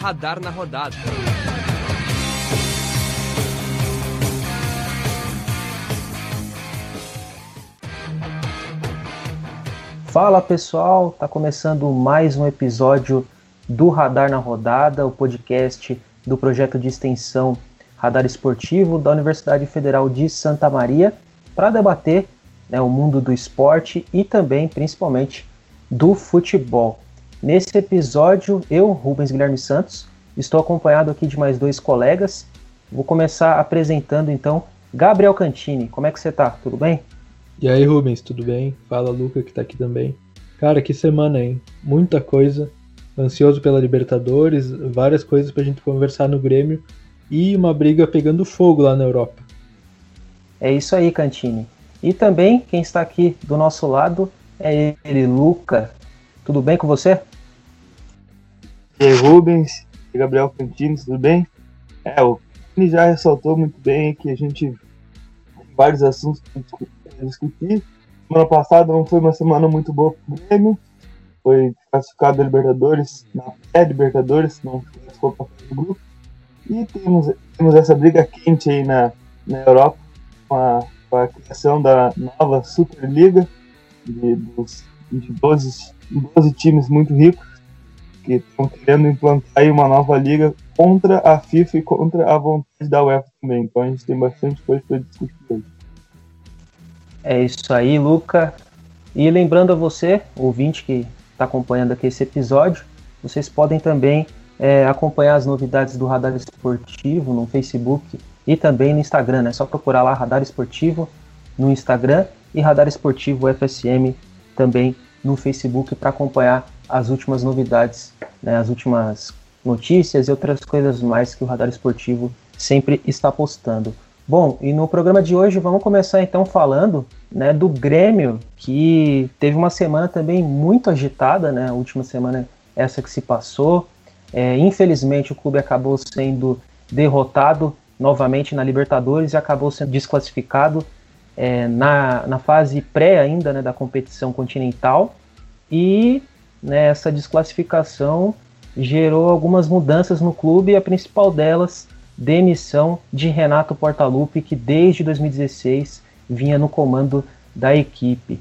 Radar na rodada. Fala pessoal, tá começando mais um episódio do Radar na Rodada, o podcast do projeto de extensão Radar Esportivo da Universidade Federal de Santa Maria, para debater né, o mundo do esporte e também, principalmente, do futebol. Nesse episódio, eu, Rubens Guilherme Santos, estou acompanhado aqui de mais dois colegas. Vou começar apresentando então Gabriel Cantini. Como é que você tá? Tudo bem? E aí, Rubens, tudo bem? Fala, Luca, que tá aqui também. Cara, que semana, hein? Muita coisa. Ansioso pela Libertadores, várias coisas pra gente conversar no Grêmio e uma briga pegando fogo lá na Europa. É isso aí, Cantini. E também quem está aqui do nosso lado é ele, Luca. Tudo bem com você? E aí, Rubens, e Gabriel Cantini, tudo bem? É, o Cantini já ressaltou muito bem que a gente tem vários assuntos para discutir. Semana passada não foi uma semana muito boa para o Grêmio, foi classificado a Libertadores, na pré-Libertadores, não classificou para o grupo. E temos, temos essa briga quente aí na, na Europa, com a, com a criação da nova Superliga, de, dos, de 12, 12 times muito ricos que estão querendo implantar aí uma nova liga contra a FIFA e contra a vontade da UEFA também. Então a gente tem bastante coisa para discutir hoje. É isso aí, Luca. E lembrando a você, ouvinte que está acompanhando aqui esse episódio, vocês podem também é, acompanhar as novidades do Radar Esportivo no Facebook e também no Instagram. Né? É só procurar lá Radar Esportivo no Instagram e Radar Esportivo FSM também no Facebook para acompanhar as últimas novidades, né, as últimas notícias e outras coisas mais que o Radar Esportivo sempre está postando. Bom, e no programa de hoje vamos começar então falando né, do Grêmio, que teve uma semana também muito agitada, né, a última semana essa que se passou. É, infelizmente o clube acabou sendo derrotado novamente na Libertadores e acabou sendo desclassificado é, na, na fase pré ainda né, da competição continental. E né, essa desclassificação gerou algumas mudanças no clube, a principal delas, demissão de Renato Portaluppi, que desde 2016 vinha no comando da equipe.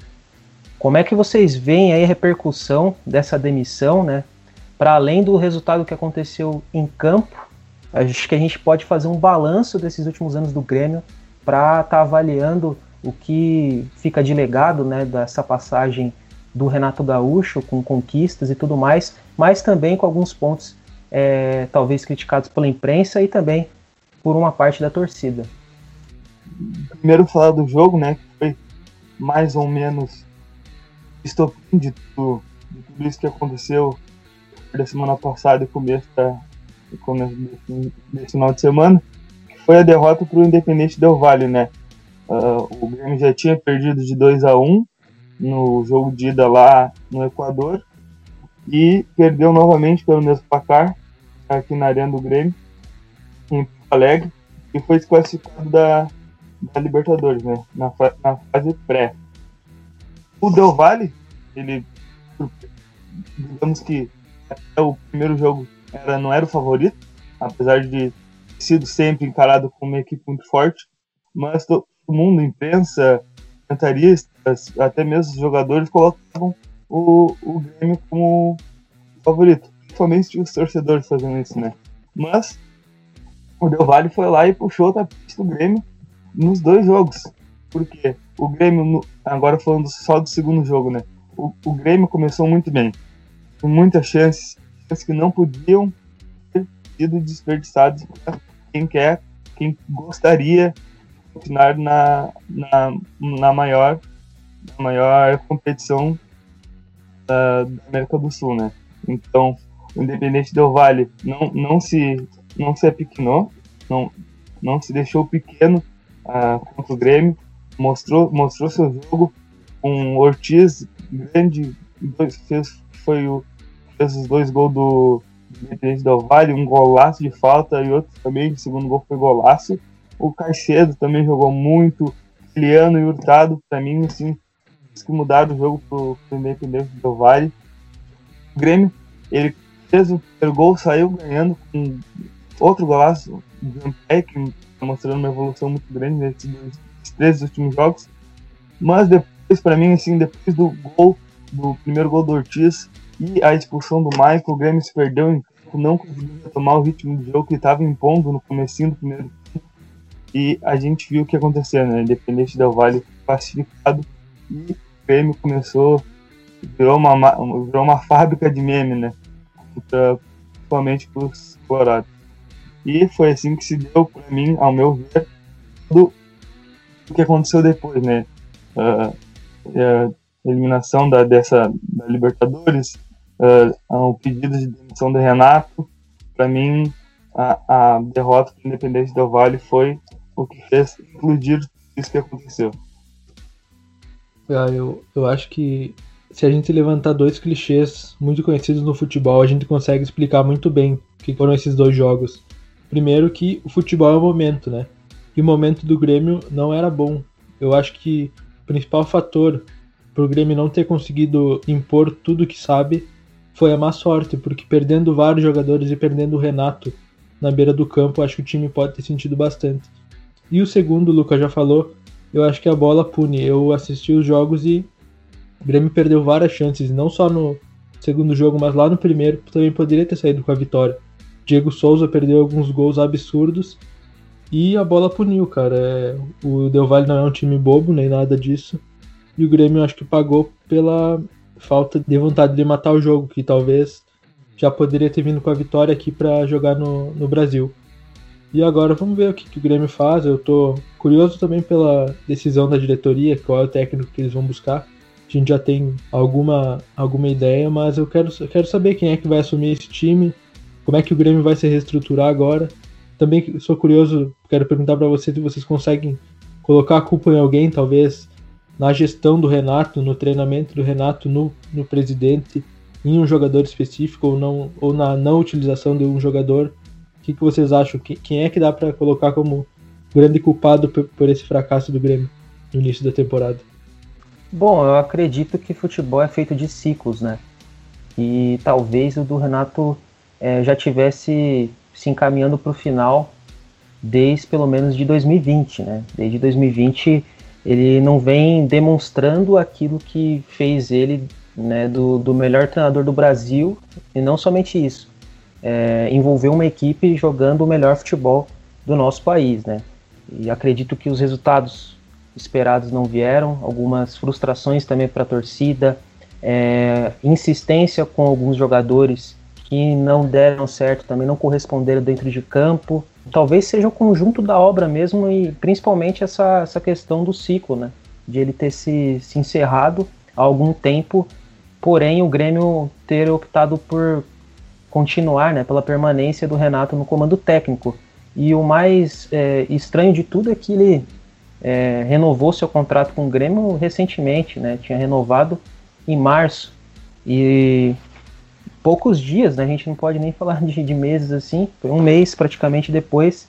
Como é que vocês veem aí a repercussão dessa demissão, né? Para além do resultado que aconteceu em campo, acho que a gente pode fazer um balanço desses últimos anos do Grêmio para estar tá avaliando o que fica de legado, né, dessa passagem do Renato Gaúcho, com conquistas e tudo mais, mas também com alguns pontos é, talvez criticados pela imprensa e também por uma parte da torcida. Primeiro falar do jogo, né, que foi mais ou menos estopim de tudo, de tudo isso que aconteceu da semana passada e começo, da, desse final de semana, que foi a derrota para o Independente Del Vale, né? Uh, o Grêmio já tinha perdido de 2 a 1 no jogo de ida lá no Equador e perdeu novamente pelo mesmo placar aqui na Arena do Grêmio, em Alegre, e foi desclassificado da, da Libertadores, né, na, na fase pré. O Del Valle, ele, digamos que até o primeiro jogo era, não era o favorito, apesar de ter sido sempre encarado como uma equipe muito forte, mas todo mundo, imprensa, comentaristas, até mesmo os jogadores colocavam o, o Grêmio como favorito. Principalmente os torcedores fazendo isso, né? Mas o Del Valle foi lá e puxou o tapete do Grêmio nos dois jogos. Porque o Grêmio, agora falando só do segundo jogo, né? O, o Grêmio começou muito bem. Com muitas chances, chances que não podiam ter sido desperdiçadas para quem quer, quem gostaria continuar na, na, na maior na maior competição da, da, América do Sul, né? Então, o Independente Del Vale não, não se não se apequenou, não, não se deixou pequeno uh, contra o Grêmio, mostrou, mostrou seu jogo um Ortiz grande, fez, foi o, fez os dois gols do Independente Del Vale, um golaço de falta e outro também, o segundo gol foi golaço. O Caicedo também jogou muito. Liano e Hurtado, para mim, assim, que mudaram o jogo pro, pro Independente do Vale. O Grêmio, ele fez o primeiro gol, saiu ganhando com outro golaço de Ampé, que está mostrando uma evolução muito grande nesses três últimos jogos. Mas depois, para mim, assim, depois do gol, do primeiro gol do Ortiz e a expulsão do Michael, o Grêmio se perdeu em não conseguiu tomar o ritmo do jogo que estava impondo no começo do primeiro tempo. E a gente viu o que aconteceu, né? Independente Del Vale classificado e o Grêmio começou, virou uma, virou uma fábrica de meme, né? Principalmente para os colorados. E foi assim que se deu para mim, ao meu ver, tudo o que aconteceu depois, né? Uh, uh, eliminação da, dessa da Libertadores, uh, o pedido de demissão do Renato, para mim a, a derrota do Independente do Vale foi o que fez explodir isso que aconteceu. Ah, eu, eu acho que se a gente levantar dois clichês muito conhecidos no futebol, a gente consegue explicar muito bem o que foram esses dois jogos. Primeiro que o futebol é o momento, né? E o momento do Grêmio não era bom. Eu acho que o principal fator para o Grêmio não ter conseguido impor tudo que sabe foi a má sorte, porque perdendo vários jogadores e perdendo o Renato na beira do campo, acho que o time pode ter sentido bastante. E o segundo, o Lucas já falou, eu acho que a bola pune. Eu assisti os jogos e o Grêmio perdeu várias chances, não só no segundo jogo, mas lá no primeiro também poderia ter saído com a vitória. Diego Souza perdeu alguns gols absurdos e a bola puniu, cara. É, o Del Valle não é um time bobo, nem nada disso. E o Grêmio acho que pagou pela falta de vontade de matar o jogo, que talvez já poderia ter vindo com a vitória aqui para jogar no, no Brasil. E agora vamos ver o que, que, o Grêmio faz. Eu tô curioso também pela decisão da diretoria, qual é o técnico que eles vão buscar. A gente já tem alguma, alguma ideia, mas eu quero, eu quero saber quem é que vai assumir esse time, como é que o Grêmio vai se reestruturar agora. Também sou curioso, quero perguntar para vocês se vocês conseguem colocar a culpa em alguém, talvez na gestão do Renato, no treinamento do Renato, no, no presidente, em um jogador específico ou, não, ou na não utilização de um jogador o que, que vocês acham? Quem é que dá para colocar como grande culpado por, por esse fracasso do Grêmio no início da temporada? Bom, eu acredito que futebol é feito de ciclos, né? E talvez o do Renato é, já tivesse se encaminhando para o final desde pelo menos de 2020, né? Desde 2020 ele não vem demonstrando aquilo que fez ele né, do, do melhor treinador do Brasil e não somente isso, é, envolver uma equipe jogando o melhor futebol do nosso país, né? E acredito que os resultados esperados não vieram, algumas frustrações também para a torcida, é, insistência com alguns jogadores que não deram certo, também não corresponderam dentro de campo. Talvez seja o conjunto da obra mesmo e principalmente essa, essa questão do ciclo, né? De ele ter se, se encerrado há algum tempo, porém o Grêmio ter optado por continuar, né, pela permanência do Renato no comando técnico. E o mais é, estranho de tudo é que ele é, renovou seu contrato com o Grêmio recentemente, né? Tinha renovado em março. E poucos dias, né? A gente não pode nem falar de, de meses assim. Foi um mês praticamente depois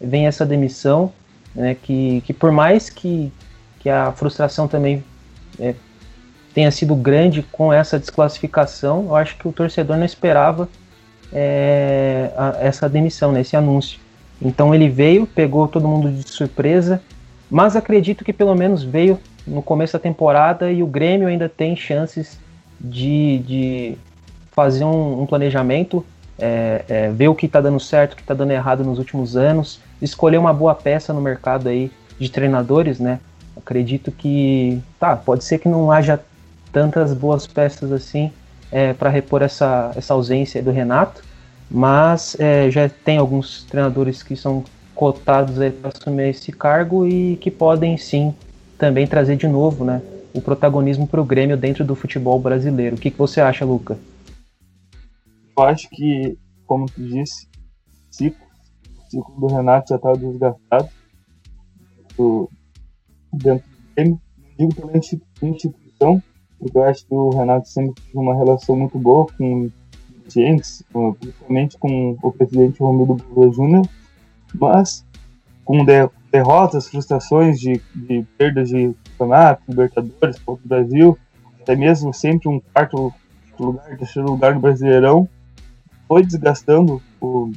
vem essa demissão, né? Que, que por mais que, que a frustração também é, tenha sido grande com essa desclassificação, eu acho que o torcedor não esperava é, a, essa demissão, né, esse anúncio. Então ele veio, pegou todo mundo de surpresa, mas acredito que pelo menos veio no começo da temporada e o Grêmio ainda tem chances de, de fazer um, um planejamento, é, é, ver o que está dando certo, o que está dando errado nos últimos anos, escolher uma boa peça no mercado aí de treinadores, né? Acredito que tá, pode ser que não haja tantas boas peças assim, é, para repor essa, essa ausência do Renato, mas é, já tem alguns treinadores que são cotados para assumir esse cargo e que podem sim também trazer de novo né, o protagonismo para o Grêmio dentro do futebol brasileiro. O que, que você acha, Luca? Eu acho que, como tu disse, o ciclo, ciclo do Renato já estava desgastado. Do, dentro do Grêmio, digo pela instituição, porque eu acho que o Renato sempre teve uma relação muito boa com James, principalmente com o presidente Romildo Bolsonaro Júnior, mas com de, derrotas, frustrações de, de perdas de campeonato, Libertadores, Copa Brasil, até mesmo sempre um quarto lugar, terceiro lugar no Brasileirão, foi desgastando o,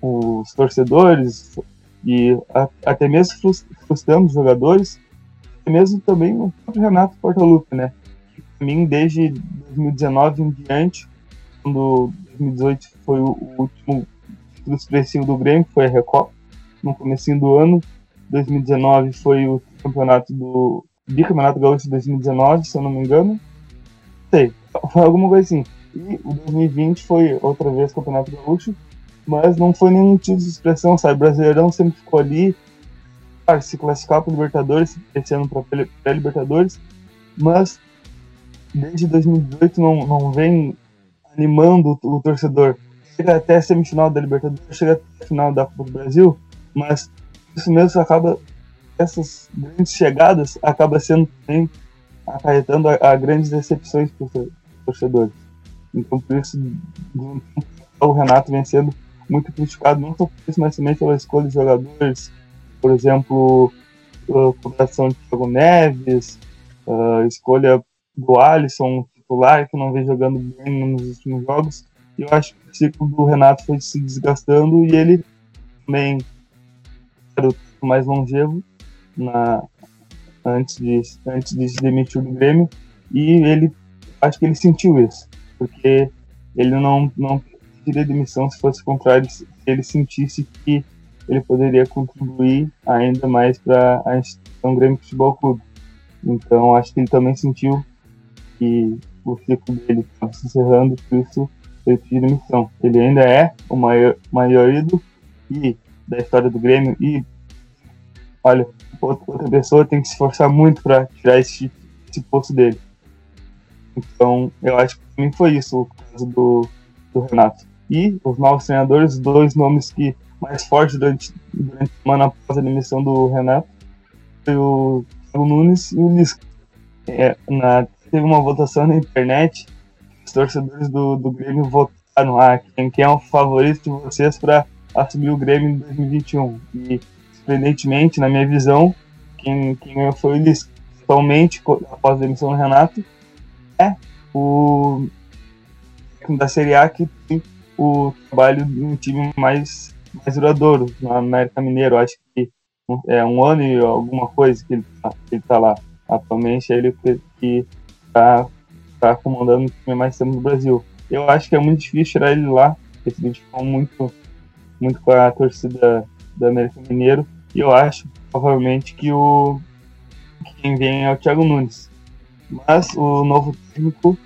os torcedores e a, até mesmo frustrando os jogadores, até mesmo também o próprio Renato Portaluppi, né? Pra mim, desde 2019 em diante, quando 2018 foi o, o último título expressivo do Grêmio, foi a Recopa, no começo do ano, 2019 foi o campeonato do bicampeonato gaúcho de 2019, se eu não me engano. Sei, foi alguma coisa assim. E o 2020 foi outra vez campeonato gaúcho, mas não foi nenhum tipo de expressão, sabe? O Brasileirão sempre ficou ali, para se classificar para Libertadores, esse ano para pré-Libertadores, mas desde 2018 não, não vem animando o, o torcedor. Chega até a semifinal da Libertadores, chega até a final da Copa do Brasil, mas isso mesmo acaba essas grandes chegadas acaba sendo também acarretando a, a grandes decepções para os torcedores. Então, por isso, o Renato vem sendo muito criticado, não só por isso, mas também pela escolha de jogadores, por exemplo, a contratação de Thiago Neves, a escolha do Alisson, titular, que não vem jogando bem nos últimos jogos. E eu acho que o ciclo do Renato foi se desgastando e ele também era o mais longevo na, antes, de, antes de se demitir do Grêmio e ele acho que ele sentiu isso, porque ele não, não pediria demissão se fosse contrário, se ele sentisse que ele poderia contribuir ainda mais para a instituição Grêmio Futebol Clube. Então acho que ele também sentiu que o ciclo dele estava se encerrando, por isso ele pediu demissão. Ele ainda é o maior, maior ídolo e da história do Grêmio e olha, outra pessoa tem que se esforçar muito para tirar esse, esse posto dele. Então, eu acho que também foi isso o caso do, do Renato. E os novos treinadores, dois nomes que mais fortes durante, durante a semana após a demissão do Renato, foi o Nunes e o Lisca. É, na, teve uma votação na internet, os torcedores do, do Grêmio votaram ah, quem, quem é o favorito de vocês para assumir o Grêmio em 2021. E surpreendentemente, na minha visão, quem, quem foi o Lisca. Atualmente, após a demissão do Renato, é o da Série A que tem o trabalho de um time mais, mais duradouro na América Mineiro. Acho que é um ano e alguma coisa que ele tá, ele tá lá. Atualmente é ele que está tá comandando o time mais tempo no Brasil. Eu acho que é muito difícil tirar ele lá, porque se identificou muito, muito com a torcida do América Mineiro. E eu acho, provavelmente, que o que quem vem é o Thiago Nunes. Mas o novo técnico,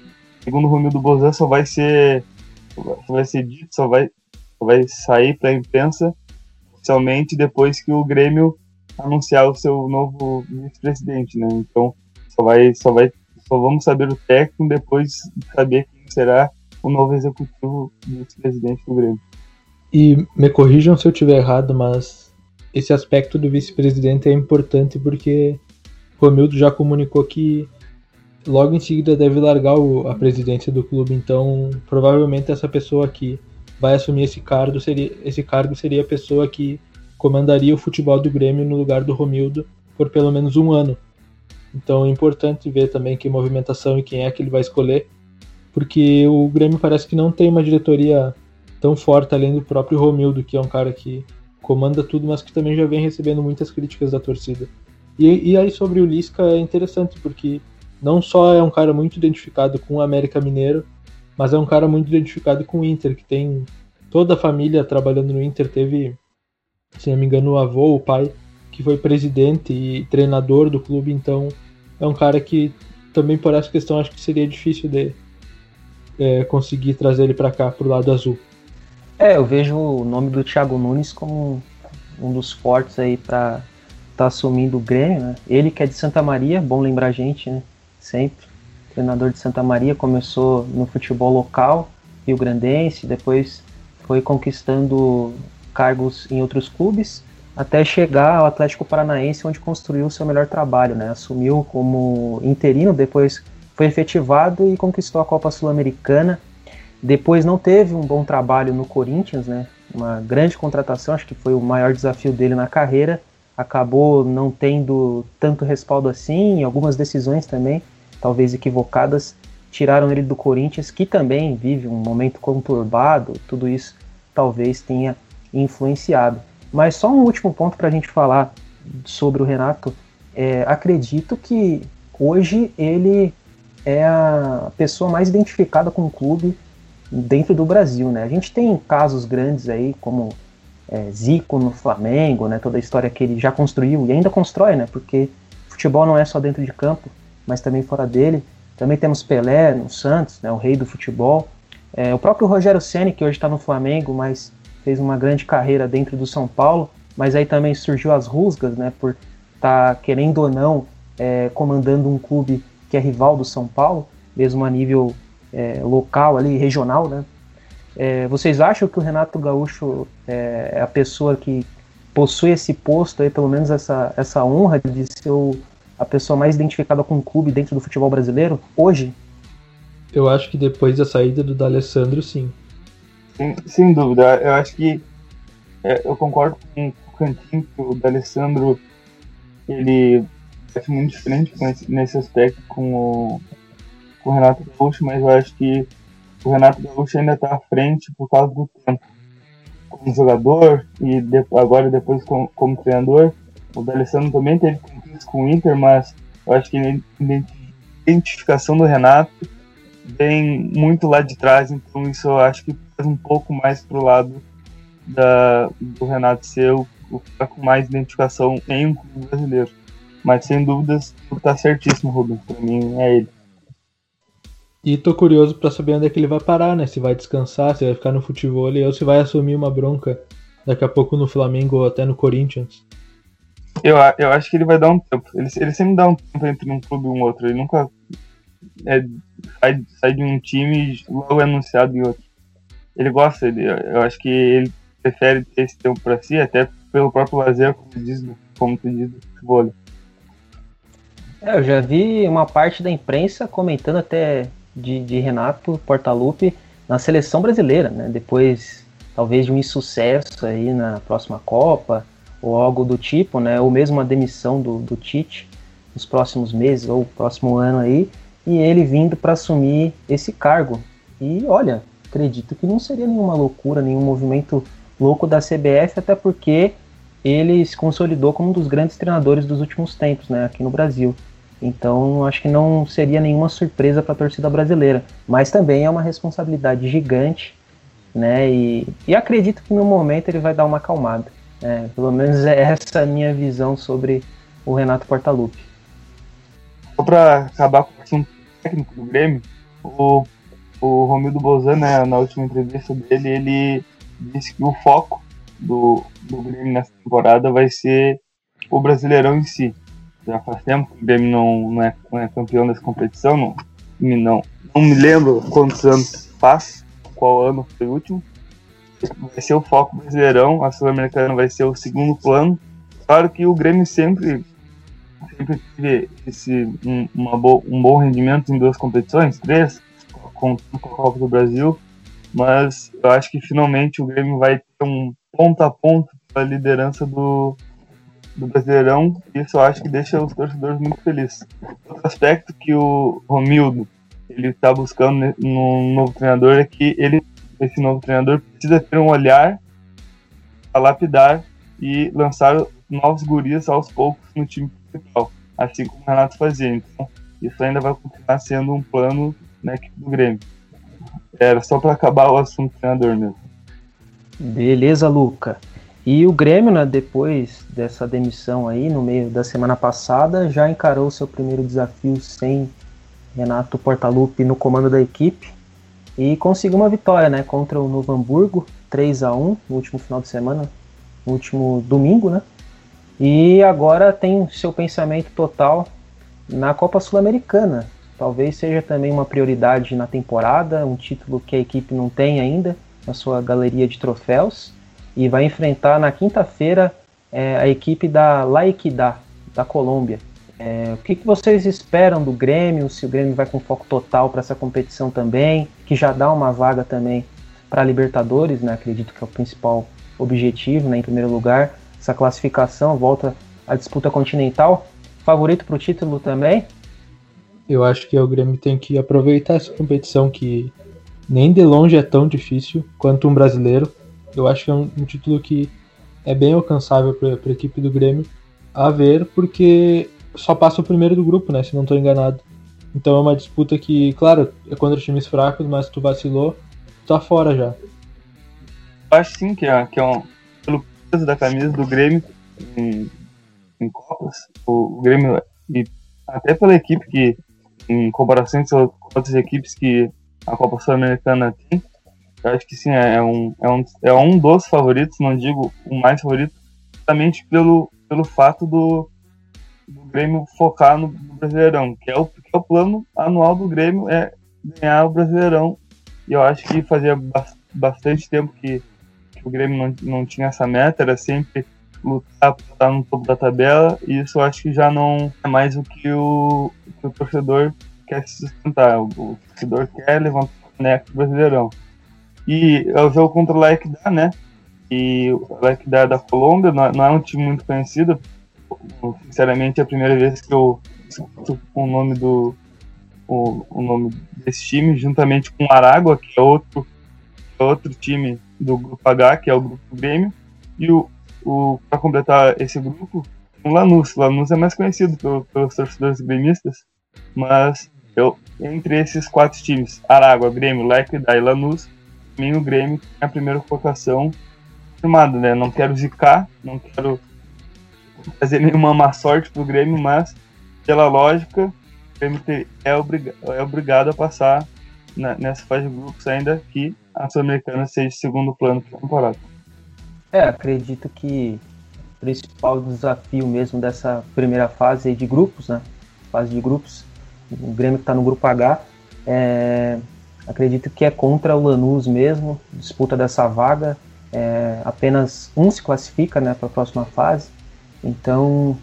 segundo o Romildo Bozan, só vai ser só vai ser dito, só vai, só vai sair para a imprensa oficialmente depois que o Grêmio anunciar o seu novo vice-presidente, né? Então só vai, só vai, só vamos saber o técnico depois de saber quem será o novo executivo vice-presidente do Grêmio. E me corrijam se eu estiver errado, mas esse aspecto do vice-presidente é importante porque Romildo já comunicou que logo em seguida deve largar o, a presidência do clube, então provavelmente essa pessoa que vai assumir esse cargo seria, esse cargo seria a pessoa que comandaria o futebol do Grêmio no lugar do Romildo por pelo menos um ano. Então é importante ver também que movimentação e quem é que ele vai escolher, porque o Grêmio parece que não tem uma diretoria tão forte além do próprio Romildo, que é um cara que comanda tudo, mas que também já vem recebendo muitas críticas da torcida. E, e aí sobre o Lisca é interessante, porque não só é um cara muito identificado com o América Mineiro, mas é um cara muito identificado com o Inter, que tem toda a família trabalhando no Inter. Teve, se não me engano, o avô, o pai, que foi presidente e treinador do clube, então é um cara que também por essa questão acho que seria difícil de é, conseguir trazer ele para cá, pro lado azul. É, eu vejo o nome do Thiago Nunes como um dos fortes aí para estar tá assumindo o Grêmio, né? Ele que é de Santa Maria, bom lembrar a gente, né? Sempre. Treinador de Santa Maria, começou no futebol local, Rio Grandense, depois foi conquistando cargos em outros clubes, até chegar ao Atlético Paranaense, onde construiu seu melhor trabalho, né? Assumiu como interino, depois foi efetivado e conquistou a Copa Sul-Americana. Depois não teve um bom trabalho no Corinthians, né? Uma grande contratação, acho que foi o maior desafio dele na carreira, acabou não tendo tanto respaldo assim, algumas decisões também, talvez equivocadas, tiraram ele do Corinthians, que também vive um momento conturbado, tudo isso talvez tenha influenciado. Mas só um último ponto para a gente falar sobre o Renato. É, acredito que hoje ele é a pessoa mais identificada com o clube dentro do Brasil, né? A gente tem casos grandes aí, como é, Zico no Flamengo, né? Toda a história que ele já construiu e ainda constrói, né? Porque futebol não é só dentro de campo, mas também fora dele. Também temos Pelé no Santos, né? O rei do futebol. É, o próprio Rogério Ceni que hoje está no Flamengo, mas fez uma grande carreira dentro do São Paulo. Mas aí também surgiu as rusgas, né? Por estar tá, querendo ou não é, comandando um clube que é rival do São Paulo, mesmo a nível é, local ali, regional, né? É, vocês acham que o Renato Gaúcho é, é, a pessoa que possui esse posto, aí, pelo menos essa, essa honra de ser o, a pessoa mais identificada com o clube dentro do futebol brasileiro hoje? Eu acho que depois da saída do D'Alessandro, sim. Sem, sem dúvida. Eu acho que é, eu concordo com o Cantinho que o D'Alessandro ele é muito diferente nesse aspecto com o, com o Renato Gaúcho, mas eu acho que o Renato Gaúcho ainda está à frente por causa do tempo. Como jogador e de, agora depois como, como, treinador, o D'Alessandro também teve conquistas com o Inter, mas eu acho que a identificação do Renato vem muito lá de trás, então isso eu acho que faz um pouco mais pro lado da, do Renato ser o, cara com mais identificação em um clube brasileiro. Mas sem dúvidas, tu tá certíssimo, Rubens. Pra mim é ele. E tô curioso para saber onde é que ele vai parar, né? Se vai descansar, se vai ficar no futebol ou se vai assumir uma bronca daqui a pouco no Flamengo ou até no Corinthians. Eu, eu acho que ele vai dar um tempo. Ele, ele sempre dá um tempo entre um clube e um outro. Ele nunca é, sai, sai de um time e logo é anunciado em outro. Ele gosta, ele, eu acho que ele prefere ter esse tempo para si, até pelo próprio lazer, como diz, como tu diz do futebol. É, eu já vi uma parte da imprensa comentando até de, de Renato Portaluppi na seleção brasileira, né? Depois, talvez de um insucesso aí na próxima Copa ou algo do tipo, né? Ou mesmo a demissão do, do Tite nos próximos meses ou próximo ano aí, e ele vindo para assumir esse cargo. E olha, acredito que não seria nenhuma loucura, nenhum movimento louco da CBF, até porque ele se consolidou como um dos grandes treinadores dos últimos tempos, né, aqui no Brasil. Então, acho que não seria nenhuma surpresa para a torcida brasileira. Mas também é uma responsabilidade gigante, né? E, e acredito que no momento ele vai dar uma acalmada. Né? Pelo menos é essa a minha visão sobre o Renato Portaluppi. Só para acabar com o assunto técnico do Grêmio, o, o Romildo Bozan, né, na última entrevista dele, ele disse que o foco do, do Grêmio nessa temporada vai ser o Brasileirão em si já faz tempo que o Grêmio não, não, é, não é campeão dessa competição, não, não, não me lembro quantos anos faz, qual ano foi o último. Vai ser o foco brasileirão, a Sul-Americana vai ser o segundo plano. Claro que o Grêmio sempre, sempre teve esse, um, uma bo, um bom rendimento em duas competições, três, com, com a Copa do Brasil, mas eu acho que finalmente o Grêmio vai ter um ponto a ponto a liderança do, do Brasileirão, isso eu acho que deixa os torcedores muito felizes. Outro aspecto que o Romildo ele está buscando no novo treinador é que ele, esse novo treinador precisa ter um olhar a lapidar e lançar novos gurias aos poucos no time principal, assim como o Renato fazia. Então, isso ainda vai continuar sendo um plano na equipe do Grêmio. Era só para acabar o assunto treinador mesmo. Beleza, Luca. E o Grêmio, né, depois dessa demissão aí, no meio da semana passada, já encarou seu primeiro desafio sem Renato Portaluppi no comando da equipe e conseguiu uma vitória né, contra o Novo Hamburgo, 3 a 1 no último final de semana, no último domingo, né? E agora tem seu pensamento total na Copa Sul-Americana. Talvez seja também uma prioridade na temporada, um título que a equipe não tem ainda na sua galeria de troféus e vai enfrentar na quinta-feira é, a equipe da La Equidad, da Colômbia. É, o que, que, vocês esperam do Grêmio? Se o Grêmio vai com foco total para essa competição também, que já dá uma vaga também para a Libertadores, né? acredito que é o principal objetivo, né? em primeiro lugar. Essa classificação volta a disputa continental. Favorito para o título também? Eu acho que o Grêmio tem que aproveitar essa competição que nem de longe é tão difícil quanto um brasileiro. Eu acho que é um, um título que é bem alcançável para a equipe do Grêmio a ver, porque só passa o primeiro do grupo, né? Se não estou enganado. Então é uma disputa que, claro, é contra times fracos, mas tu vacilou, tá fora já. Acho sim que é, que é um, pelo peso da camisa do Grêmio em, em Copas, o, o Grêmio, e até pela equipe que, em comparação com outras equipes que a Copa Sul-Americana tem, eu acho que sim, é, é, um, é, um, é um dos favoritos, não digo o mais favorito, justamente pelo, pelo fato do, do Grêmio focar no, Brasileirão, que é, o, que é o plano anual do Grêmio, é ganhar o Brasileirão. E eu acho que fazia bastante tempo que, que o Grêmio não, não tinha essa meta, era sempre lutar para estar no topo da tabela, e isso eu acho que já não é mais o que o, que o torcedor quer se sustentar. O, o torcedor quer levantar o boneco do Brasileirão. E é o jogo contra o Laekda, né? E o Laekda da Colômbia não, não é um time muito conhecido. Sinceramente, é a primeira vez que eu escuto o nome do o, o nome desse time, juntamente com o Aragua, que é outro, é outro time do grupo H, que é o grupo Grêmio, e o, o para completar esse grupo, o Lanús. O Lanús é mais conhecido pelo, pelos torcedores gremistas, mas eu, entre esses quatro times, Aragua, Grêmio, Lequidá e Lanús, mim o Grêmio tem a primeira colocação firmada, né? Não quero zicar, não quero fazer nenhuma má sorte pro Grêmio, mas pela lógica, o Grêmio é, obriga é obrigado a passar na, nessa fase de grupos, ainda que a Sul-Americana seja segundo plano para temporada. É, acredito que o principal desafio mesmo dessa primeira fase de grupos, né? Fase de grupos, o Grêmio que está no grupo H, é, acredito que é contra o Lanús mesmo, disputa dessa vaga. É, apenas um se classifica né, para a próxima fase, então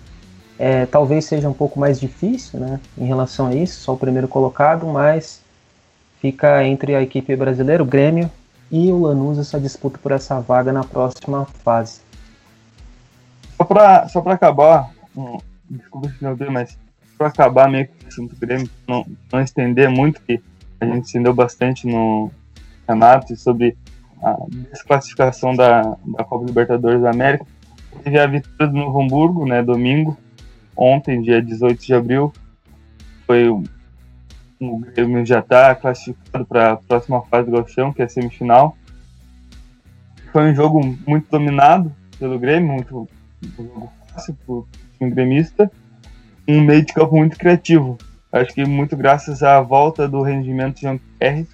é, talvez seja um pouco mais difícil né, em relação a isso, só o primeiro colocado, mas fica entre a equipe brasileira, o Grêmio, e o Lanús essa disputa por essa vaga na próxima fase. Só para só acabar, hum, desculpa se não mas para acabar meio que o assunto Grêmio, não, não estender muito, que a gente estendeu bastante no campeonato sobre a desclassificação da, da Copa Libertadores da América. Teve a vitória do Novo Hamburgo, né, domingo, ontem, dia 18 de abril. Foi o, o Grêmio já está classificado para a próxima fase do Galchão, que é a semifinal. Foi um jogo muito dominado pelo Grêmio, muito um jogo fácil para o time gremista. Um meio de campo muito criativo. Acho que muito graças à volta do rendimento de Jean-Pierre,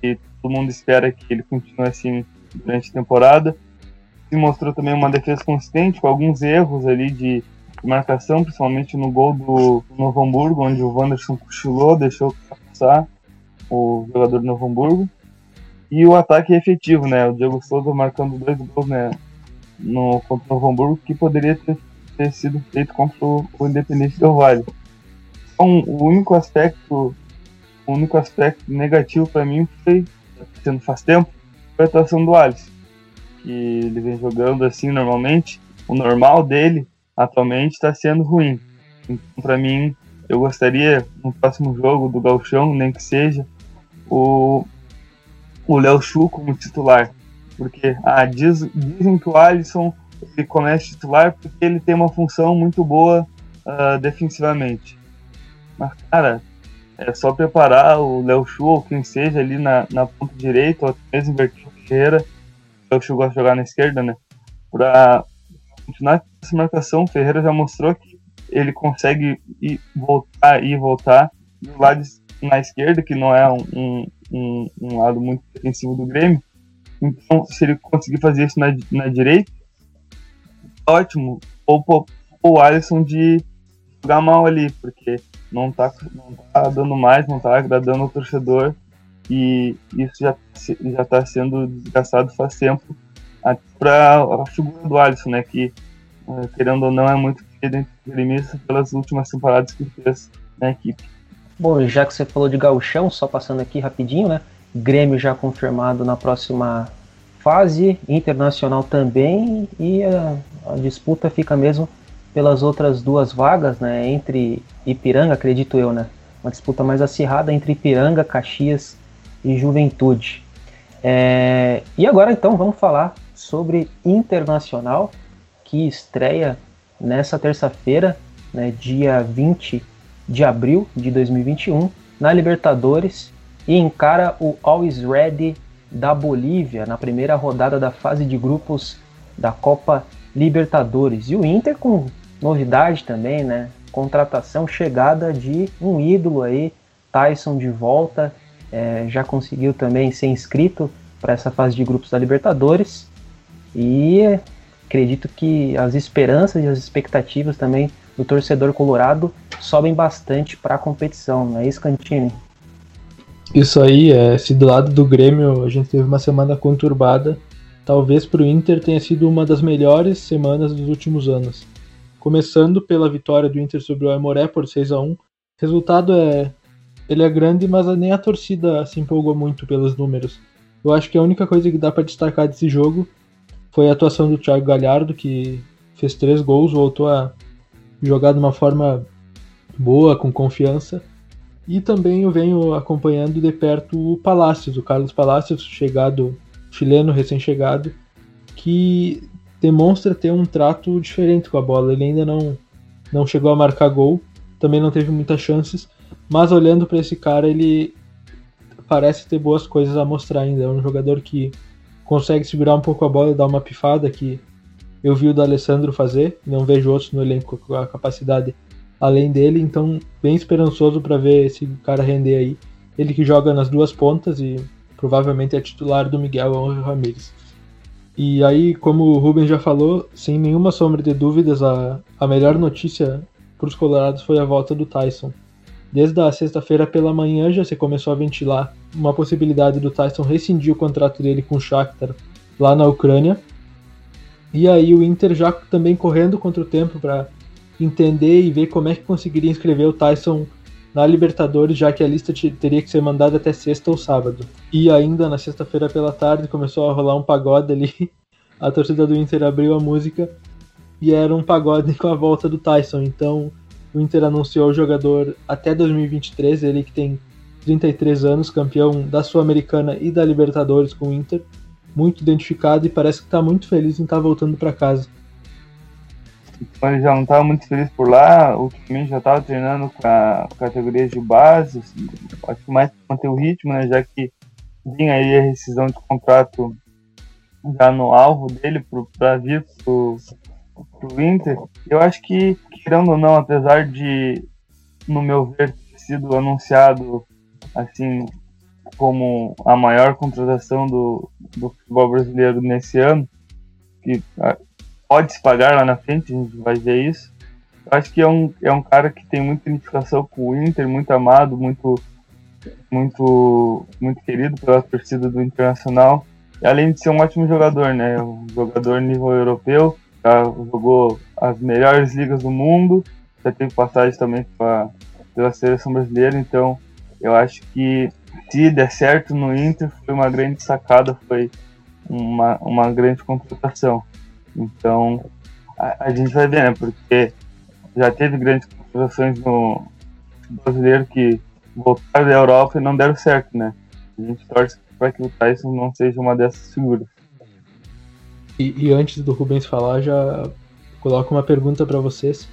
que todo mundo espera que ele continue assim durante a temporada. Se mostrou também uma defesa consistente, com alguns erros ali de marcação, principalmente no gol do Novo Hamburgo, onde o Wanderson cochilou, deixou passar o jogador do Novo Hamburgo. E o ataque efetivo, né? O Diego Souza marcando dois gols né, no, contra o Novo Hamburgo, que poderia ter, ter sido feito contra o, o Independente do Vale. Então, o único aspecto o único aspecto negativo para mim foi, sendo faz tempo, foi a atuação do Alisson. Que ele vem jogando assim normalmente, o normal dele atualmente está sendo ruim. Então, para mim, eu gostaria no próximo jogo do Galchão, nem que seja, o o Léo Chu como titular. Porque ah, diz, dizem que o Alisson ele começa titular porque ele tem uma função muito boa uh, defensivamente. Mas, cara, é só preparar o Léo Chu ou quem seja ali na, na ponta direita, ou até mesmo o Ferreira. O Léo Chu gosta de jogar na esquerda, né? Pra continuar essa marcação, o Ferreira já mostrou que ele consegue ir voltar e voltar do lado na esquerda, que não é um, um, um, lado muito defensivo do Grêmio. Então, se ele conseguir fazer isso na, na direita, ótimo. Ou o Alisson de jogar mal ali, porque não tá, não tá dando mais, não tá agradando o torcedor e isso já, já tá sendo desgastado faz tempo para a figura do Alisson, né, que eh, querendo ou não é muito querido pelas últimas temporadas que fez na equipe. Bom, já que você falou de gauchão, só passando aqui rapidinho, né, Grêmio já confirmado na próxima fase, Internacional também, e a, a disputa fica mesmo pelas outras duas vagas, né, entre Ipiranga, acredito eu, né, uma disputa mais acirrada entre Ipiranga, Caxias e Juventude. É, e agora então vamos falar sobre Internacional, que estreia nessa terça-feira, né, dia 20 de abril de 2021, na Libertadores e encara o Always Ready da Bolívia na primeira rodada da fase de grupos da Copa Libertadores. E o Inter com novidade também, né? Contratação, chegada de um ídolo aí, Tyson de volta, é, já conseguiu também ser inscrito para essa fase de grupos da Libertadores. E acredito que as esperanças e as expectativas também do torcedor colorado sobem bastante para a competição, não é isso, Cantini? Isso aí, é, se do lado do Grêmio a gente teve uma semana conturbada, talvez para o Inter tenha sido uma das melhores semanas dos últimos anos. Começando pela vitória do Inter sobre o Aimoré por 6 a 1 resultado é. Ele é grande, mas nem a torcida se empolgou muito pelos números. Eu acho que a única coisa que dá para destacar desse jogo foi a atuação do Thiago Galhardo, que fez três gols, voltou a jogar de uma forma boa, com confiança. E também eu venho acompanhando de perto o Palácios, o Carlos Palácios, chegado, chileno recém-chegado, que demonstra ter um trato diferente com a bola. Ele ainda não, não chegou a marcar gol, também não teve muitas chances, mas olhando para esse cara, ele parece ter boas coisas a mostrar ainda. É um jogador que consegue segurar um pouco a bola e dar uma pifada que eu vi o do Alessandro fazer, não vejo outros no elenco com a capacidade além dele, então bem esperançoso para ver esse cara render aí. Ele que joga nas duas pontas e provavelmente é titular do Miguel Henrique Ramírez. E aí, como o Rubens já falou, sem nenhuma sombra de dúvidas, a, a melhor notícia para os Colorados foi a volta do Tyson. Desde a sexta-feira pela manhã já se começou a ventilar uma possibilidade do Tyson rescindir o contrato dele com o Shakhtar lá na Ucrânia. E aí o Inter já também correndo contra o tempo para entender e ver como é que conseguiria inscrever o Tyson na Libertadores, já que a lista teria que ser mandada até sexta ou sábado. E ainda na sexta-feira pela tarde começou a rolar um pagode ali. A torcida do Inter abriu a música e era um pagode com a volta do Tyson. Então o Inter anunciou o jogador até 2023, ele que tem 33 anos, campeão da Sul-Americana e da Libertadores com o Inter, muito identificado e parece que está muito feliz em estar tá voltando para casa. Ele já não estava muito feliz por lá, ultimamente já estava treinando com a categoria de base, assim, acho que mais para manter o ritmo, né, já que vinha aí a rescisão de contrato já no alvo dele para vir pro, pro Inter. Eu acho que, querendo ou não, apesar de, no meu ver, ter sido anunciado assim como a maior contratação do, do futebol brasileiro nesse ano, que pode se pagar lá na frente, a gente vai ver isso. Eu acho que é um, é um cara que tem muita identificação com o Inter, muito amado, muito, muito, muito querido pela torcida do Internacional. E além de ser um ótimo jogador, né? Um jogador nível europeu, já jogou as melhores ligas do mundo, já teve passagem também pra, pela seleção brasileira, então eu acho que se der certo no Inter, foi uma grande sacada, foi uma, uma grande contratação. Então, a, a, gente vai ver, né? Porque já teve grandes contratações no brasileiro que voltaram da Europa e não deram certo, né? A gente torce para que o Tyson não seja uma dessas figuras. E, e antes do Rubens falar, já coloco uma pergunta para vocês.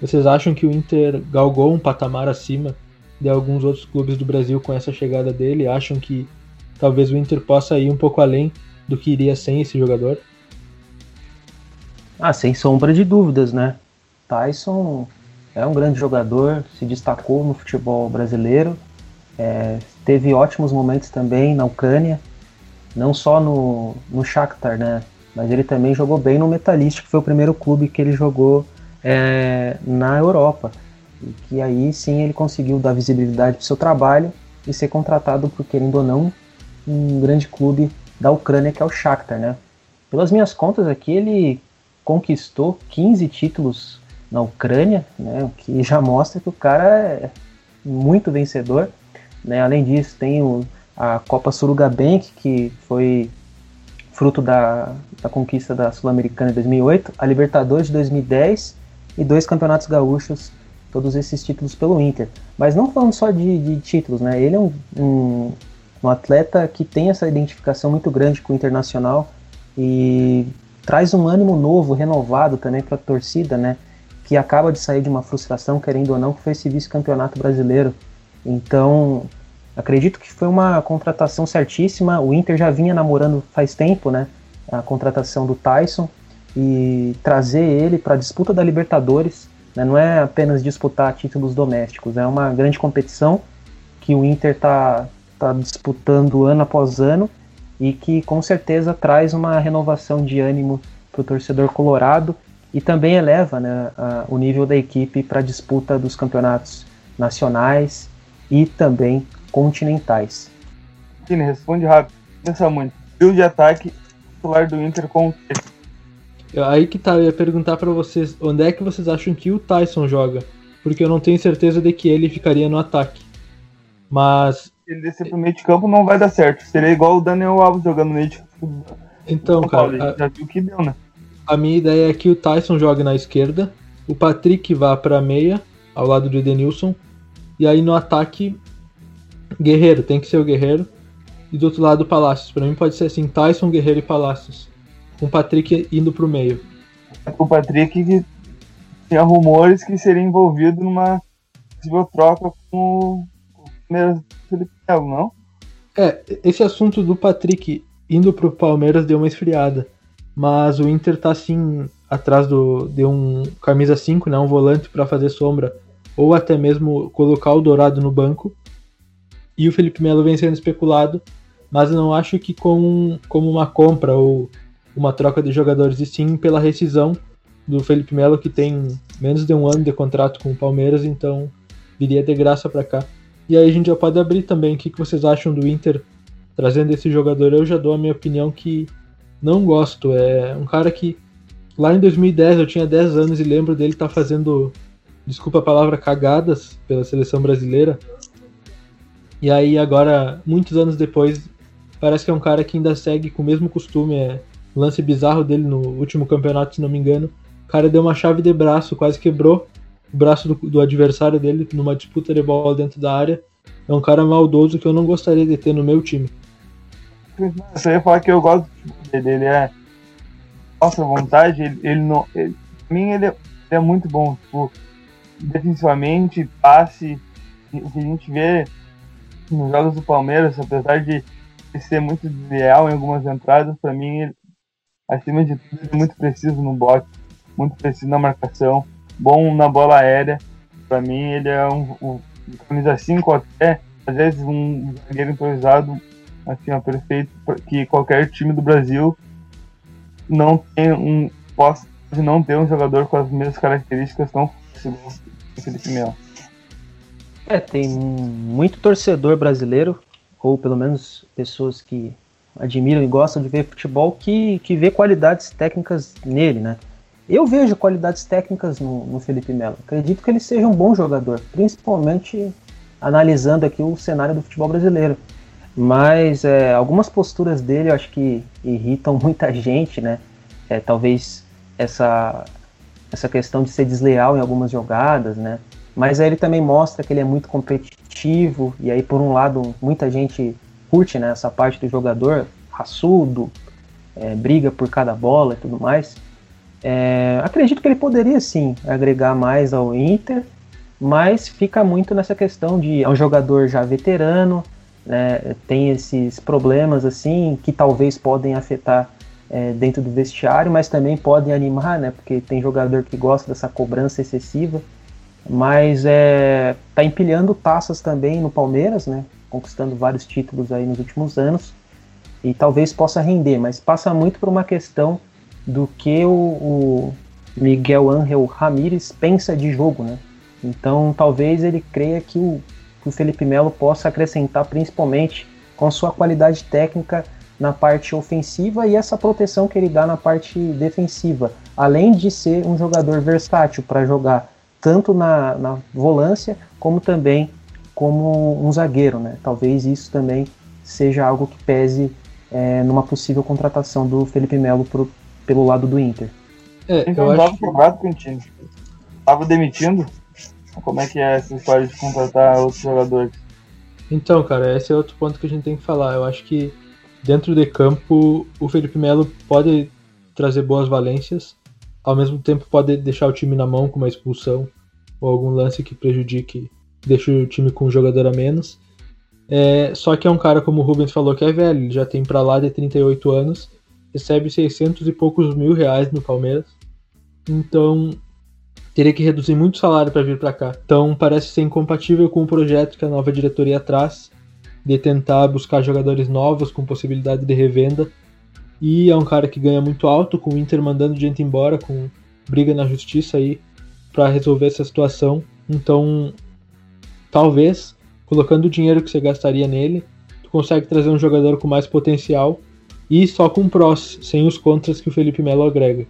Vocês acham que o Inter galgou um patamar acima de alguns outros clubes do Brasil com essa chegada dele? Acham que talvez o Inter possa ir um pouco além do que iria sem esse jogador? Ah, sem sombra de dúvidas, né? Tyson é um grande jogador, se destacou no futebol brasileiro, é, teve ótimos momentos também na Ucrânia, não só no, no Shakhtar, né? Mas ele também jogou bem no Metalist, que foi o primeiro clube que ele jogou é, na Europa. E que aí sim ele conseguiu dar visibilidade para seu trabalho e ser contratado por, querendo ou não, um grande clube da Ucrânia, que é o Shakhtar, né? Pelas minhas contas aqui, ele conquistou 15 títulos na Ucrânia, né, o que já mostra que o cara é muito vencedor. Né? Além disso, tem o, a Copa Suruga Bank, que foi fruto da, da conquista da Sul-Americana em 2008, a Libertadores de 2010 e dois campeonatos gaúchos, todos esses títulos pelo Inter. Mas não falando só de, de títulos, né? Ele é um, um, um, atleta que tem essa identificação muito grande com o Internacional e traz um ânimo novo, renovado também para a torcida, né? Que acaba de sair de uma frustração, querendo ou não, que foi esse vice-campeonato brasileiro. Então, acredito que foi uma contratação certíssima. O Inter já vinha namorando faz tempo, né? A contratação do Tyson e trazer ele para a disputa da Libertadores. Né? Não é apenas disputar títulos domésticos, é uma grande competição que o Inter está tá disputando ano após ano e que com certeza traz uma renovação de ânimo para o torcedor colorado e também eleva né, a, o nível da equipe para a disputa dos campeonatos nacionais e também continentais. Cine, responde rápido. Pensa muito. Trio de ataque titular do Inter com o Aí que tá, eu ia perguntar para vocês, onde é que vocês acham que o Tyson joga? Porque eu não tenho certeza de que ele ficaria no ataque. Mas. ele descer pro meio de campo não vai dar certo. Seria igual o Daniel Alves jogando no meio de campo. Então, cara. A, já viu que deu, né? A minha ideia é que o Tyson jogue na esquerda, o Patrick vá pra meia, ao lado do Edenilson, e aí no ataque, Guerreiro, tem que ser o Guerreiro, e do outro lado, Palácios. Pra mim pode ser assim: Tyson, Guerreiro e Palácios com o Patrick indo pro meio. O Patrick que tinha rumores que seria envolvido numa possível troca com o Felipe Melo, não? É, esse assunto do Patrick indo pro Palmeiras deu uma esfriada. Mas o Inter tá assim atrás do de um camisa 5, né, um volante para fazer sombra, ou até mesmo colocar o Dourado no banco. E o Felipe Melo vem sendo especulado, mas eu não acho que com, como uma compra ou uma troca de jogadores e sim pela rescisão do Felipe Melo, que tem menos de um ano de contrato com o Palmeiras, então viria de graça para cá. E aí a gente já pode abrir também o que, que vocês acham do Inter trazendo esse jogador. Eu já dou a minha opinião que não gosto. É um cara que lá em 2010 eu tinha 10 anos e lembro dele estar tá fazendo, desculpa a palavra, cagadas pela seleção brasileira. E aí agora, muitos anos depois, parece que é um cara que ainda segue com o mesmo costume, é lance bizarro dele no último campeonato, se não me engano. O cara deu uma chave de braço, quase quebrou o braço do, do adversário dele numa disputa de bola dentro da área. É um cara maldoso que eu não gostaria de ter no meu time. Você ia falar que eu gosto dele, ele é. Nossa, vontade, ele, ele não. Ele, pra mim, ele é, ele é, muito bom. Tipo, defensivamente, passe. O que a gente vê nos jogos do Palmeiras, apesar de ser muito leal em algumas entradas, para mim, ele, acima de tudo, é muito preciso no bote, muito preciso na marcação, bom na bola aérea. Para mim, ele é um, um camisa 5 até, às vezes um zagueiro improvisado, assim, ó, perfeito, que qualquer time do Brasil não tem um, possa não ter um jogador com as mesmas características tão Felipe Melo. É, tem muito torcedor brasileiro, ou pelo menos pessoas que admiram e gostam de ver futebol que, que vê qualidades técnicas nele, né? Eu vejo qualidades técnicas no, no Felipe Melo. Acredito que ele seja um bom jogador, principalmente analisando aqui o cenário do futebol brasileiro. Mas é, algumas posturas dele eu acho que irritam muita gente, né? É, talvez essa, essa questão de ser desleal em algumas jogadas, né? Mas aí ele também mostra que ele é muito competitivo, e aí por um lado muita gente curte né, essa parte do jogador raçudo, é, briga por cada bola e tudo mais. É, acredito que ele poderia sim agregar mais ao Inter, mas fica muito nessa questão de é um jogador já veterano, né, tem esses problemas assim que talvez podem afetar é, dentro do vestiário, mas também podem animar, né, porque tem jogador que gosta dessa cobrança excessiva, mas é, tá empilhando taças também no Palmeiras, né, conquistando vários títulos aí nos últimos anos. E talvez possa render, mas passa muito por uma questão do que o, o Miguel Ángel Ramírez pensa de jogo, né? Então talvez ele creia que o, que o Felipe Melo possa acrescentar principalmente com sua qualidade técnica na parte ofensiva e essa proteção que ele dá na parte defensiva, além de ser um jogador versátil para jogar tanto na, na volância como também como um zagueiro, né? Talvez isso também seja algo que pese é, numa possível contratação do Felipe Melo pro, pelo lado do Inter. É, eu acho que... estava demitindo? Como é que é essa história de contratar outros jogadores? Então, cara, esse é outro ponto que a gente tem que falar. Eu acho que dentro de campo o Felipe Melo pode trazer boas valências, ao mesmo tempo pode deixar o time na mão com uma expulsão ou algum lance que prejudique, deixe o time com um jogador a menos. É, só que é um cara, como o Rubens falou, que é velho, ele já tem para lá de 38 anos, recebe 600 e poucos mil reais no Palmeiras. Então, teria que reduzir muito o salário para vir para cá. Então, parece ser incompatível com o projeto que a nova diretoria traz de tentar buscar jogadores novos com possibilidade de revenda. E é um cara que ganha muito alto, com o Inter mandando gente embora, com briga na justiça aí para resolver essa situação. Então, talvez colocando o dinheiro que você gastaria nele, tu consegue trazer um jogador com mais potencial e só com prós, sem os contras que o Felipe Melo agrega.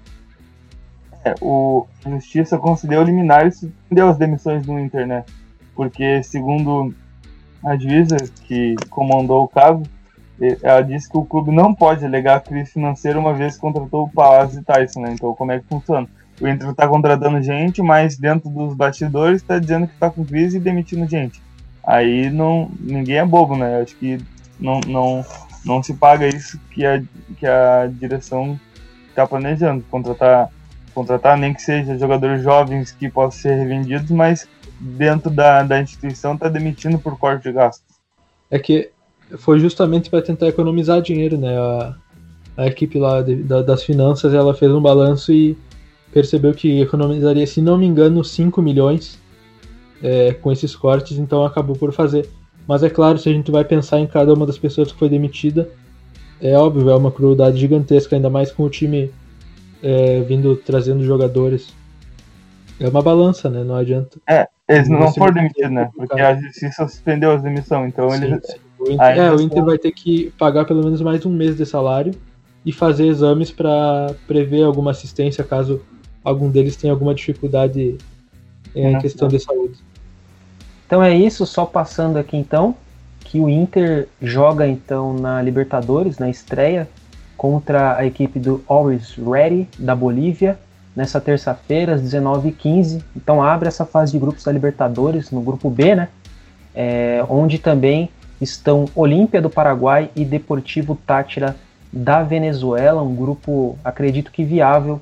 É, o Justiça concedeu liminares e suspendeu as demissões do Inter, né? Porque, segundo a juíza que comandou o caso, ela disse que o clube não pode alegar crise financeira uma vez que contratou o Palácio e Tyson, né? Então, como é que funciona? O Inter está contratando gente, mas dentro dos bastidores está dizendo que está com crise e demitindo gente. Aí não, ninguém é bobo, né? Acho que não, não, não se paga isso que a, que a direção está planejando. Contratar, contratar nem que seja jogadores jovens que possam ser revendidos, mas dentro da, da instituição está demitindo por corte de gastos. É que foi justamente para tentar economizar dinheiro, né? A, a equipe lá de, da, das finanças ela fez um balanço e percebeu que economizaria, se não me engano, 5 milhões é, com esses cortes, então acabou por fazer. Mas é claro, se a gente vai pensar em cada uma das pessoas que foi demitida, é óbvio, é uma crueldade gigantesca, ainda mais com o time é, vindo trazendo jogadores. É uma balança, né? Não adianta. É, eles não foram demitidos, né? Porque a justiça suspendeu as demissões, então sim, eles. O Inter, é, o Inter vai ter que pagar pelo menos mais um mês de salário e fazer exames para prever alguma assistência caso algum deles tem alguma dificuldade em questão de saúde. Então é isso, só passando aqui então, que o Inter joga então na Libertadores, na estreia, contra a equipe do Always Ready da Bolívia, nessa terça-feira, às 19h15. Então abre essa fase de grupos da Libertadores, no grupo B, né? É, onde também estão Olímpia do Paraguai e Deportivo Tátira da Venezuela, um grupo, acredito que viável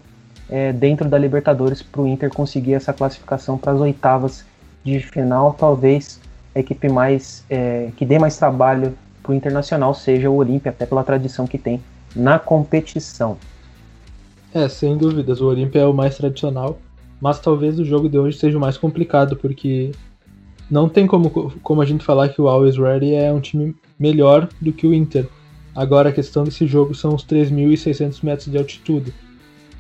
é, dentro da Libertadores para o Inter conseguir essa classificação para as oitavas de final. Talvez a equipe mais é, que dê mais trabalho para o Internacional seja o Olímpia, até pela tradição que tem na competição. É, sem dúvidas, o Olímpia é o mais tradicional, mas talvez o jogo de hoje seja o mais complicado, porque não tem como, como a gente falar que o Always Ready é um time melhor do que o Inter. Agora a questão desse jogo são os 3.600 metros de altitude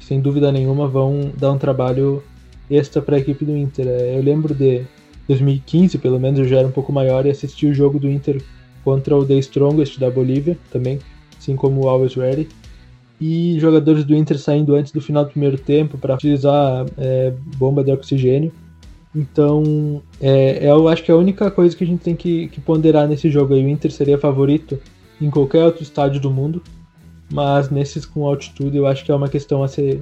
sem dúvida nenhuma, vão dar um trabalho extra para a equipe do Inter. É, eu lembro de 2015, pelo menos eu já era um pouco maior e assisti o jogo do Inter contra o The Strongest da Bolívia, também, assim como o Always Ready. E jogadores do Inter saindo antes do final do primeiro tempo para utilizar é, bomba de oxigênio. Então, é, eu acho que é a única coisa que a gente tem que, que ponderar nesse jogo aí. O Inter seria favorito em qualquer outro estádio do mundo mas nesses com altitude eu acho que é uma questão a se,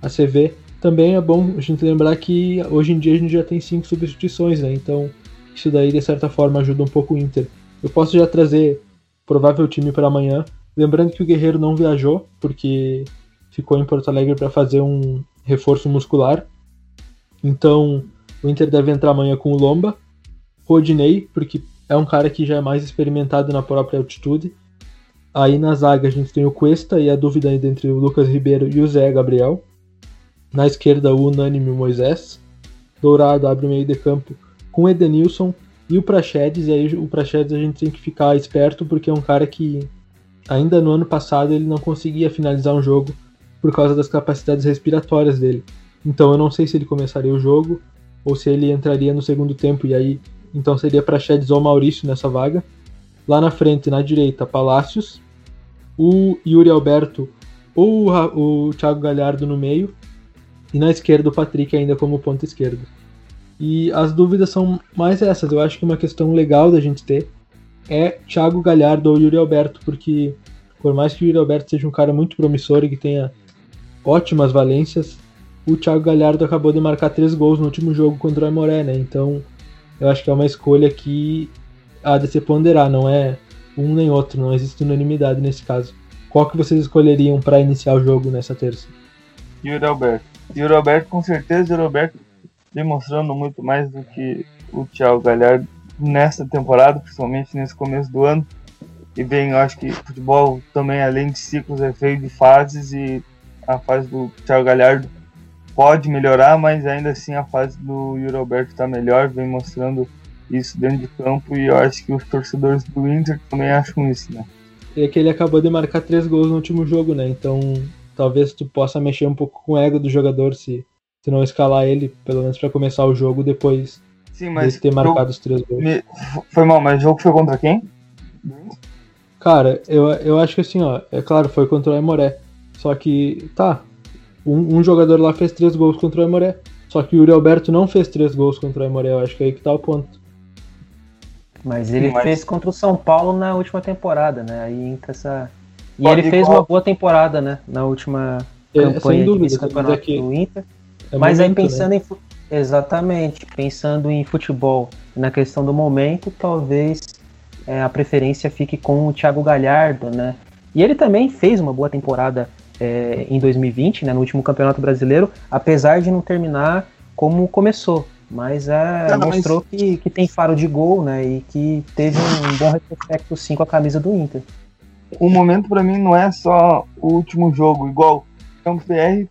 a se ver. Também é bom a gente lembrar que hoje em dia a gente já tem cinco substituições, né? Então isso daí de certa forma ajuda um pouco o Inter. Eu posso já trazer provável time para amanhã, lembrando que o Guerreiro não viajou porque ficou em Porto Alegre para fazer um reforço muscular. Então o Inter deve entrar amanhã com o Lomba, Rodinei, porque é um cara que já é mais experimentado na própria altitude Aí na zaga a gente tem o Cuesta e a dúvida ainda entre o Lucas Ribeiro e o Zé Gabriel. Na esquerda o unânime Moisés. Dourado abre o meio de campo com o Edenilson e o Praxedes. E aí o Praxedes a gente tem que ficar esperto porque é um cara que ainda no ano passado ele não conseguia finalizar um jogo por causa das capacidades respiratórias dele. Então eu não sei se ele começaria o jogo ou se ele entraria no segundo tempo e aí então seria Praxedes ou Maurício nessa vaga. Lá na frente, na direita, Palácios. O Yuri Alberto ou o Thiago Galhardo no meio. E na esquerda, o Patrick ainda como ponta esquerda. E as dúvidas são mais essas. Eu acho que uma questão legal da gente ter é Thiago Galhardo ou Yuri Alberto, porque por mais que o Yuri Alberto seja um cara muito promissor e que tenha ótimas valências, o Thiago Galhardo acabou de marcar três gols no último jogo contra o Aimoré, né? Então eu acho que é uma escolha que há de se ponderar, não é um nem outro, não existe unanimidade nesse caso. Qual que vocês escolheriam para iniciar o jogo nessa terça? Yuri Alberto. Yuri Alberto, com certeza, Yuri Alberto demonstrando muito mais do que o Thiago Galhardo nesta temporada, principalmente nesse começo do ano. E bem, eu acho que futebol também, além de ciclos, é feito de fases e a fase do Thiago Galhardo pode melhorar, mas ainda assim a fase do Yuri Alberto está melhor, vem mostrando isso dentro de campo e eu acho que os torcedores do Inter também acham isso, né? É que ele acabou de marcar três gols no último jogo, né? Então talvez tu possa mexer um pouco com o ego do jogador se, se não escalar ele, pelo menos para começar o jogo depois Sim, mas de ter marcado os três gols. Me... Foi mal, mas o jogo foi contra quem? Cara, eu, eu acho que assim, ó, é claro, foi contra o Emoré. Só que, tá, um, um, jogador lá fez três gols contra o Emoré. Só que o Yuri Alberto não fez três gols contra o Emoré, eu acho que é aí que tá o ponto. Mas ele Mas... fez contra o São Paulo na última temporada, né? Aí entra essa. E Pode ele fez igual... uma boa temporada, né? Na última é, campanha dúvida, de campeonato é do Inter. É Mas momento, aí pensando né? em. Exatamente, pensando em futebol, na questão do momento, talvez é, a preferência fique com o Thiago Galhardo, né? E ele também fez uma boa temporada é, em 2020, né, no último Campeonato Brasileiro, apesar de não terminar como começou. Mas é, não, mostrou mas... Que, que tem faro de gol, né? E que teve um bom retrospecto sim com a camisa do Inter. O momento para mim não é só o último jogo, igual o Campos BR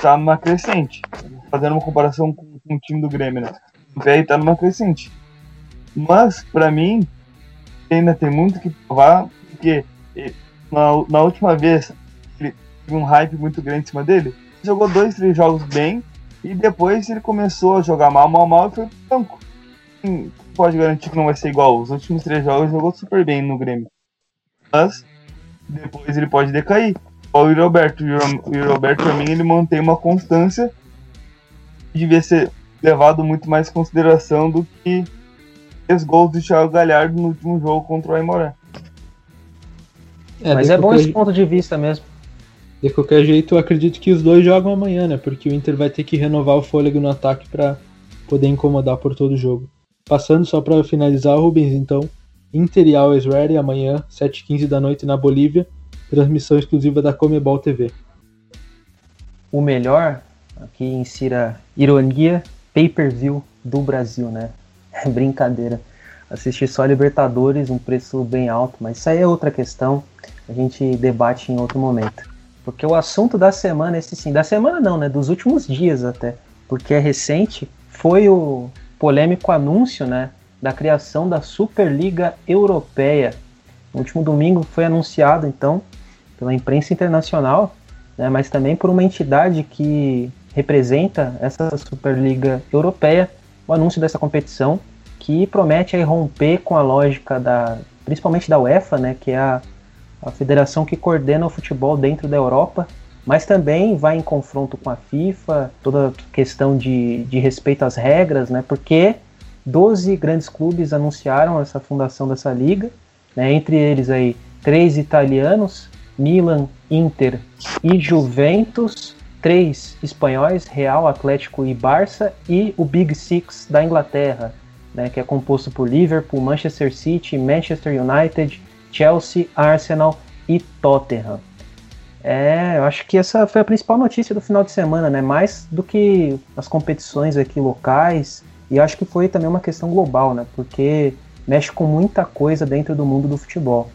tá numa crescente. Fazendo uma comparação com, com o time do Grêmio, né? O BR tá numa crescente. Mas, para mim, ainda tem muito que provar, porque na, na última vez ele teve um hype muito grande em cima dele. Jogou dois, três jogos bem, e depois ele começou a jogar mal, mal, mal e foi pro banco. Pode garantir que não vai ser igual. Os últimos três jogos jogou super bem no Grêmio. Mas depois ele pode decair. O Yuri Alberto. O Yuri Alberto, pra mim, ele mantém uma constância que devia ser levado muito mais em consideração do que os gols do Thiago Galhardo no último jogo contra o Aimoré. É, Mas é bom esse ponto de vista mesmo. De qualquer jeito, eu acredito que os dois jogam amanhã, né? Porque o Inter vai ter que renovar o fôlego no ataque para poder incomodar por todo o jogo. Passando só para finalizar, Rubens, então, Inter e Always Ready amanhã, 7h15 da noite na Bolívia, transmissão exclusiva da Comebol TV. O melhor, aqui insira ironia, pay-per-view do Brasil, né? É brincadeira. Assistir só Libertadores, um preço bem alto, mas isso aí é outra questão, a gente debate em outro momento. Porque o assunto da semana, esse sim, da semana não, né? Dos últimos dias até, porque é recente, foi o polêmico anúncio, né? Da criação da Superliga Europeia. No último domingo foi anunciado, então, pela imprensa internacional, né, mas também por uma entidade que representa essa Superliga Europeia, o anúncio dessa competição, que promete aí romper com a lógica da, principalmente da UEFA, né, que é a a federação que coordena o futebol dentro da Europa, mas também vai em confronto com a FIFA, toda questão de, de respeito às regras, né? Porque 12 grandes clubes anunciaram essa fundação dessa liga, né? entre eles aí três italianos, Milan, Inter e Juventus, três espanhóis, Real, Atlético e Barça, e o Big Six da Inglaterra, né? que é composto por Liverpool, Manchester City, Manchester United, Chelsea, Arsenal e Tottenham. É, eu acho que essa foi a principal notícia do final de semana, né? Mais do que as competições aqui locais. E acho que foi também uma questão global, né? Porque mexe com muita coisa dentro do mundo do futebol.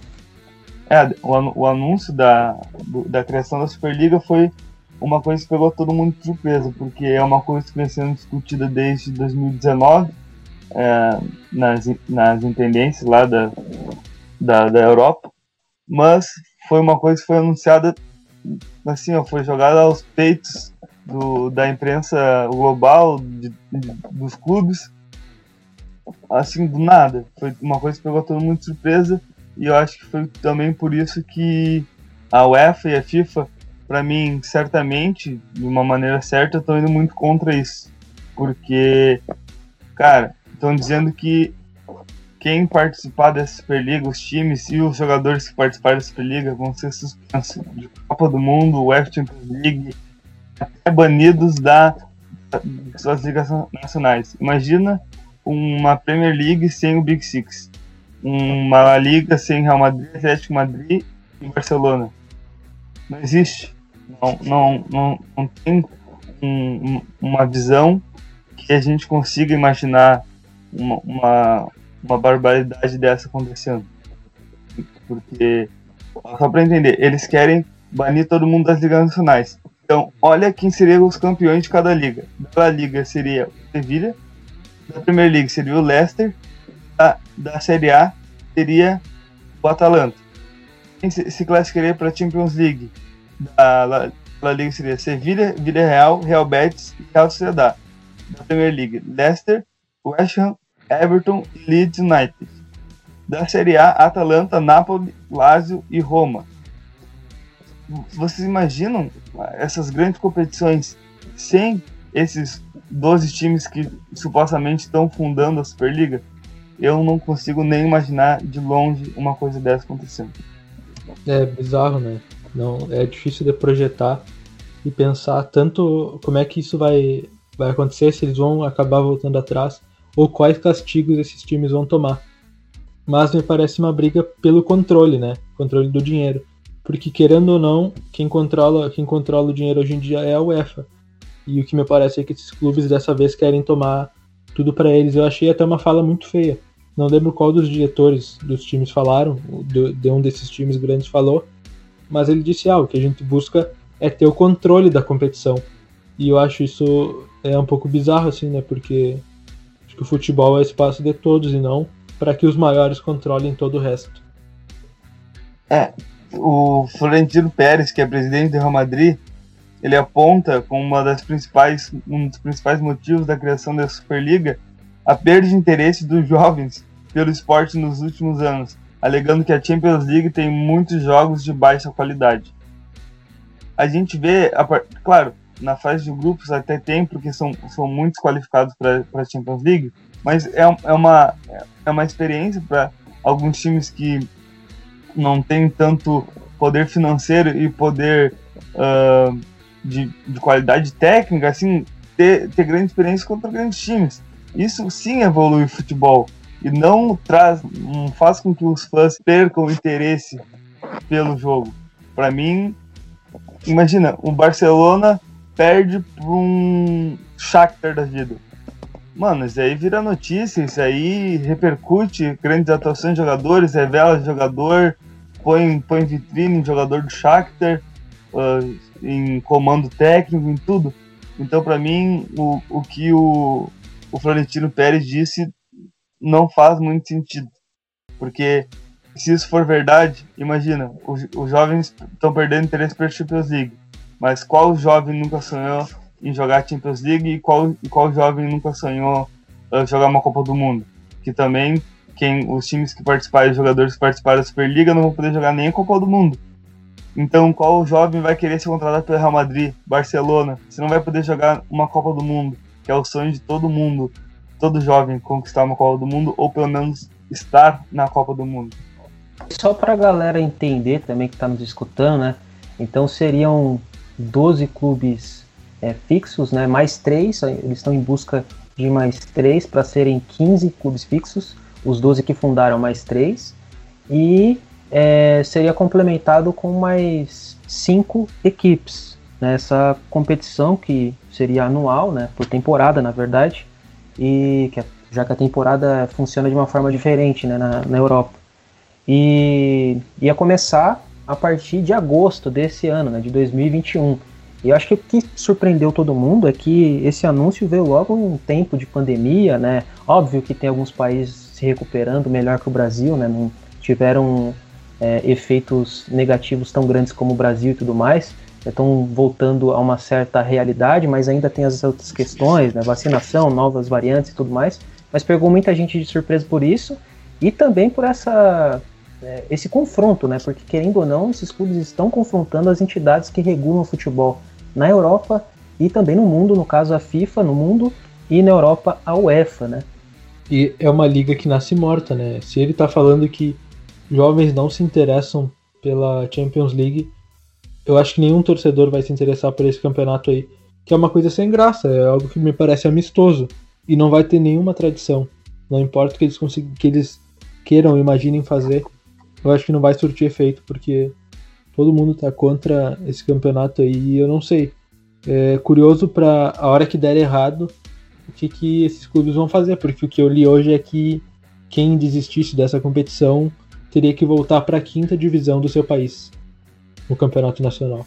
É, o, anúncio da, da criação da Superliga foi uma coisa que pegou todo mundo de surpresa, porque é uma coisa que vem sendo discutida desde 2019 é, nas, nas intendências lá da, da, da Europa, mas foi uma coisa que foi anunciada assim, ó, foi jogada aos peitos do, da imprensa global, de, de, dos clubes, assim, do nada. Foi uma coisa que pegou todo mundo de surpresa e eu acho que foi também por isso que a UEFA e a FIFA, para mim, certamente, de uma maneira certa, estão indo muito contra isso. Porque, cara, estão dizendo que quem participar dessa Superliga, os times e os jogadores que participarem da Superliga vão ser suspensos de Copa do Mundo, UEFA Champions League, até banidos da, das suas ligas nacionais. Imagina uma Premier League sem o Big Six, uma liga sem Real Madrid, Atlético Madrid e Barcelona. Não existe. Não, não, não, não tem um, uma visão que a gente consiga imaginar uma, uma, uma barbaridade dessa acontecendo. Porque, só para entender, eles querem banir todo mundo das ligas nacionais. Então, olha quem seriam os campeões de cada liga. Da Liga seria o Sevilha, da Premier League seria o Leicester, da, da Série A seria o Atalanta. Quem se, se classificaria para a Champions League? Da La, Liga seria Sevilha, Villarreal, Real Betis e Real Sociedad. Da Premier League, Leicester, West Ham, Everton e Leeds United. Da Série A, Atalanta, Napoli, Lazio e Roma. Vocês imaginam essas grandes competições sem esses 12 times que supostamente estão fundando a Superliga? Eu não consigo nem imaginar de longe uma coisa dessa acontecendo. É bizarro, né? Não, é difícil de projetar e pensar tanto como é que isso vai, vai acontecer, se eles vão acabar voltando atrás, ou quais castigos esses times vão tomar. Mas me parece uma briga pelo controle, né? Controle do dinheiro. Porque querendo ou não, quem controla, quem controla o dinheiro hoje em dia é a UEFA. E o que me parece é que esses clubes dessa vez querem tomar tudo para eles. Eu achei até uma fala muito feia. Não lembro qual dos diretores dos times falaram, de, um desses times grandes falou, mas ele disse ah, que a gente busca é ter o controle da competição. E eu acho isso é um pouco bizarro assim, né? Porque que o futebol é espaço de todos e não para que os maiores controlem todo o resto. É, o Florentino Pérez, que é presidente do Real Madrid, ele aponta como uma das principais, um dos principais motivos da criação da Superliga a perda de interesse dos jovens pelo esporte nos últimos anos, alegando que a Champions League tem muitos jogos de baixa qualidade. A gente vê, claro, na fase de grupos até tem, porque são, são muitos qualificados para a Champions League, mas é, é, uma, é uma experiência para alguns times que não têm tanto poder financeiro e poder uh, de, de qualidade técnica, assim, ter, ter grande experiência contra grandes times. Isso sim evolui o futebol e não traz, não faz com que os fãs percam o interesse pelo jogo. Para mim, imagina, o Barcelona perde para um Shakhtar da vida. Mano, isso aí vira notícia, isso aí repercute grandes atuações de jogadores, revela jogador, põe, põe vitrine em jogador do Shakhtar, uh, em comando técnico, em tudo. Então, para mim, o, o que o, o Florentino Pérez disse não faz muito sentido. Porque se isso for verdade, imagina, os, os jovens estão perdendo interesse pela Champions League. Mas qual jovem nunca sonhou em jogar Champions League e qual, e qual jovem nunca sonhou uh, jogar uma Copa do Mundo? Que também quem os times que participaram, os jogadores que participaram da Superliga não vão poder jogar nem a Copa do Mundo. Então, qual jovem vai querer ser contratado pelo Real Madrid, Barcelona, se não vai poder jogar uma Copa do Mundo, que é o sonho de todo mundo, todo jovem conquistar uma Copa do Mundo ou pelo menos estar na Copa do Mundo. Só para a galera entender também que está nos escutando, né? Então seriam 12 clubes é, fixos, né? Mais três, eles estão em busca de mais três para serem 15 clubes fixos, os 12 que fundaram mais três. E é, seria complementado com mais cinco equipes nessa competição que seria anual, né, por temporada na verdade, e que, já que a temporada funciona de uma forma diferente né, na, na Europa. E ia começar a partir de agosto desse ano, né, de 2021. E eu acho que o que surpreendeu todo mundo é que esse anúncio veio logo em um tempo de pandemia, né? Óbvio que tem alguns países se recuperando melhor que o Brasil, né? Não tiveram é, efeitos negativos tão grandes como o Brasil e tudo mais, estão voltando a uma certa realidade, mas ainda tem as outras questões, né, vacinação, novas variantes e tudo mais. Mas pegou muita gente de surpresa por isso e também por essa é, esse confronto, né? Porque querendo ou não, esses clubes estão confrontando as entidades que regulam o futebol na Europa e também no mundo, no caso a FIFA no mundo e na Europa a UEFA, né? E é uma liga que nasce morta, né? Se ele está falando que jovens não se interessam pela Champions League, eu acho que nenhum torcedor vai se interessar por esse campeonato aí, que é uma coisa sem graça, é algo que me parece amistoso e não vai ter nenhuma tradição. Não importa o que eles que eles queiram, imaginem fazer, eu acho que não vai surtir efeito, porque todo mundo tá contra esse campeonato aí e eu não sei. É curioso para a hora que der errado, o que, que esses clubes vão fazer, porque o que eu li hoje é que quem desistisse dessa competição teria que voltar para a quinta divisão do seu país no campeonato nacional.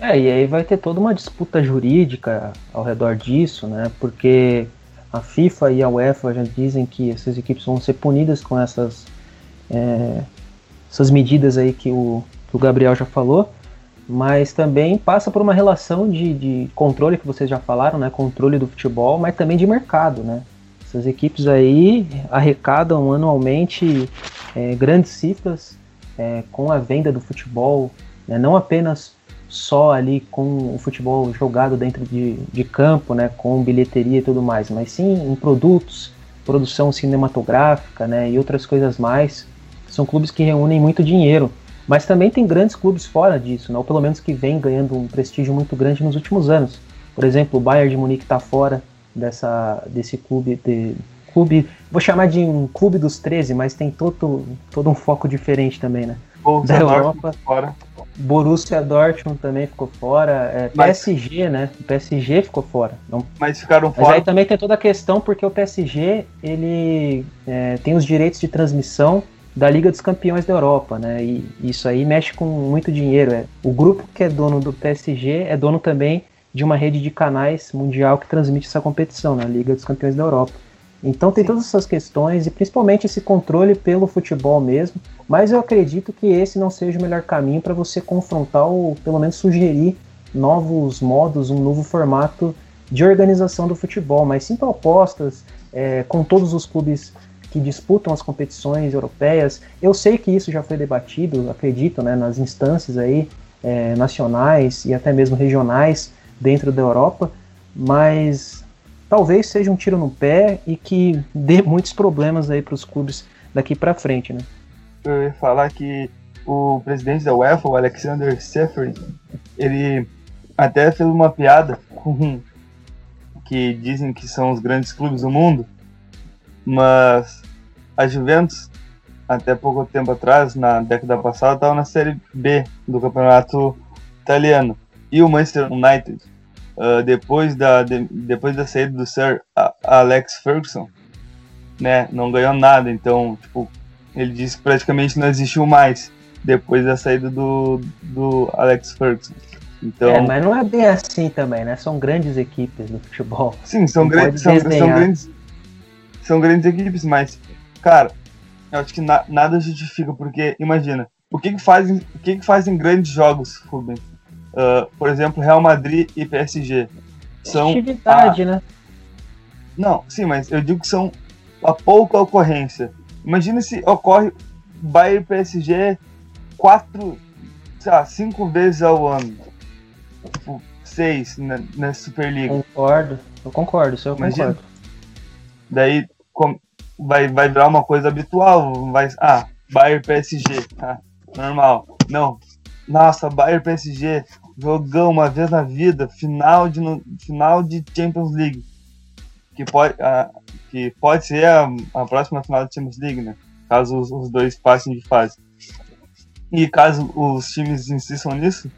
É, e aí vai ter toda uma disputa jurídica ao redor disso, né? Porque a FIFA e a UEFA já dizem que essas equipes vão ser punidas com essas, é, essas medidas aí que o, que o Gabriel já falou, mas também passa por uma relação de, de controle que vocês já falaram, né? Controle do futebol, mas também de mercado, né? Essas equipes aí arrecadam anualmente é, grandes cifras é, com a venda do futebol, né? não apenas só ali com o futebol jogado dentro de, de campo, né, com bilheteria e tudo mais, mas sim em produtos, produção cinematográfica, né, e outras coisas mais. São clubes que reúnem muito dinheiro, mas também tem grandes clubes fora disso, né, ou pelo menos que vem ganhando um prestígio muito grande nos últimos anos. Por exemplo, o Bayern de Munique está fora dessa, desse clube, de, clube, vou chamar de um clube dos 13, mas tem todo, todo um foco diferente também, né? da Europa. Fora. Borussia Dortmund também ficou fora. É, PSG, né? O PSG ficou fora. Não... Mas ficaram fora. Mas aí também tem toda a questão porque o PSG ele é, tem os direitos de transmissão da Liga dos Campeões da Europa, né? E isso aí mexe com muito dinheiro. É. O grupo que é dono do PSG é dono também de uma rede de canais mundial que transmite essa competição, né? Liga dos Campeões da Europa. Então tem todas essas questões e principalmente esse controle pelo futebol mesmo. Mas eu acredito que esse não seja o melhor caminho para você confrontar ou pelo menos sugerir novos modos, um novo formato de organização do futebol, mas sim propostas é, com todos os clubes que disputam as competições europeias. Eu sei que isso já foi debatido, acredito, né, nas instâncias aí é, nacionais e até mesmo regionais dentro da Europa, mas talvez seja um tiro no pé e que dê muitos problemas aí para os clubes daqui para frente, né? Eu ia falar que o presidente da UEFA, o Alexander Seferin, ele até fez uma piada com que dizem que são os grandes clubes do mundo, mas a Juventus até pouco tempo atrás, na década passada, estava na Série B do campeonato italiano. E o Manchester United uh, depois, da, de, depois da saída do Sir Alex Ferguson, né, não ganhou nada. Então, tipo, ele disse que praticamente não existiu mais depois da saída do, do Alex Ferguson. Então, é, mas não é bem assim também, né? São grandes equipes do futebol. Sim, são, grandes, são, são, grandes, são grandes equipes, mas, cara, eu acho que na, nada justifica, porque imagina, o que que fazem, o que que fazem grandes jogos, Rubens? Uh, por exemplo, Real Madrid e PSG. São Atividade, a... né? Não, sim, mas eu digo que são a pouca ocorrência. Imagina se ocorre Bayern e PSG quatro, sei lá, cinco vezes ao ano. Tipo, seis na, na Superliga. Concordo, eu concordo, isso eu Imagina. concordo. Daí com, vai, vai virar uma coisa habitual. Vai, ah, Bayern PSG, tá? Normal. Não. Nossa, Bayern PSG, jogão uma vez na vida, final de, final de Champions League. Que pode, que pode ser a, a, próxima final de Champions League, né? Caso os, os, dois passem de fase. E caso os times insistam nisso,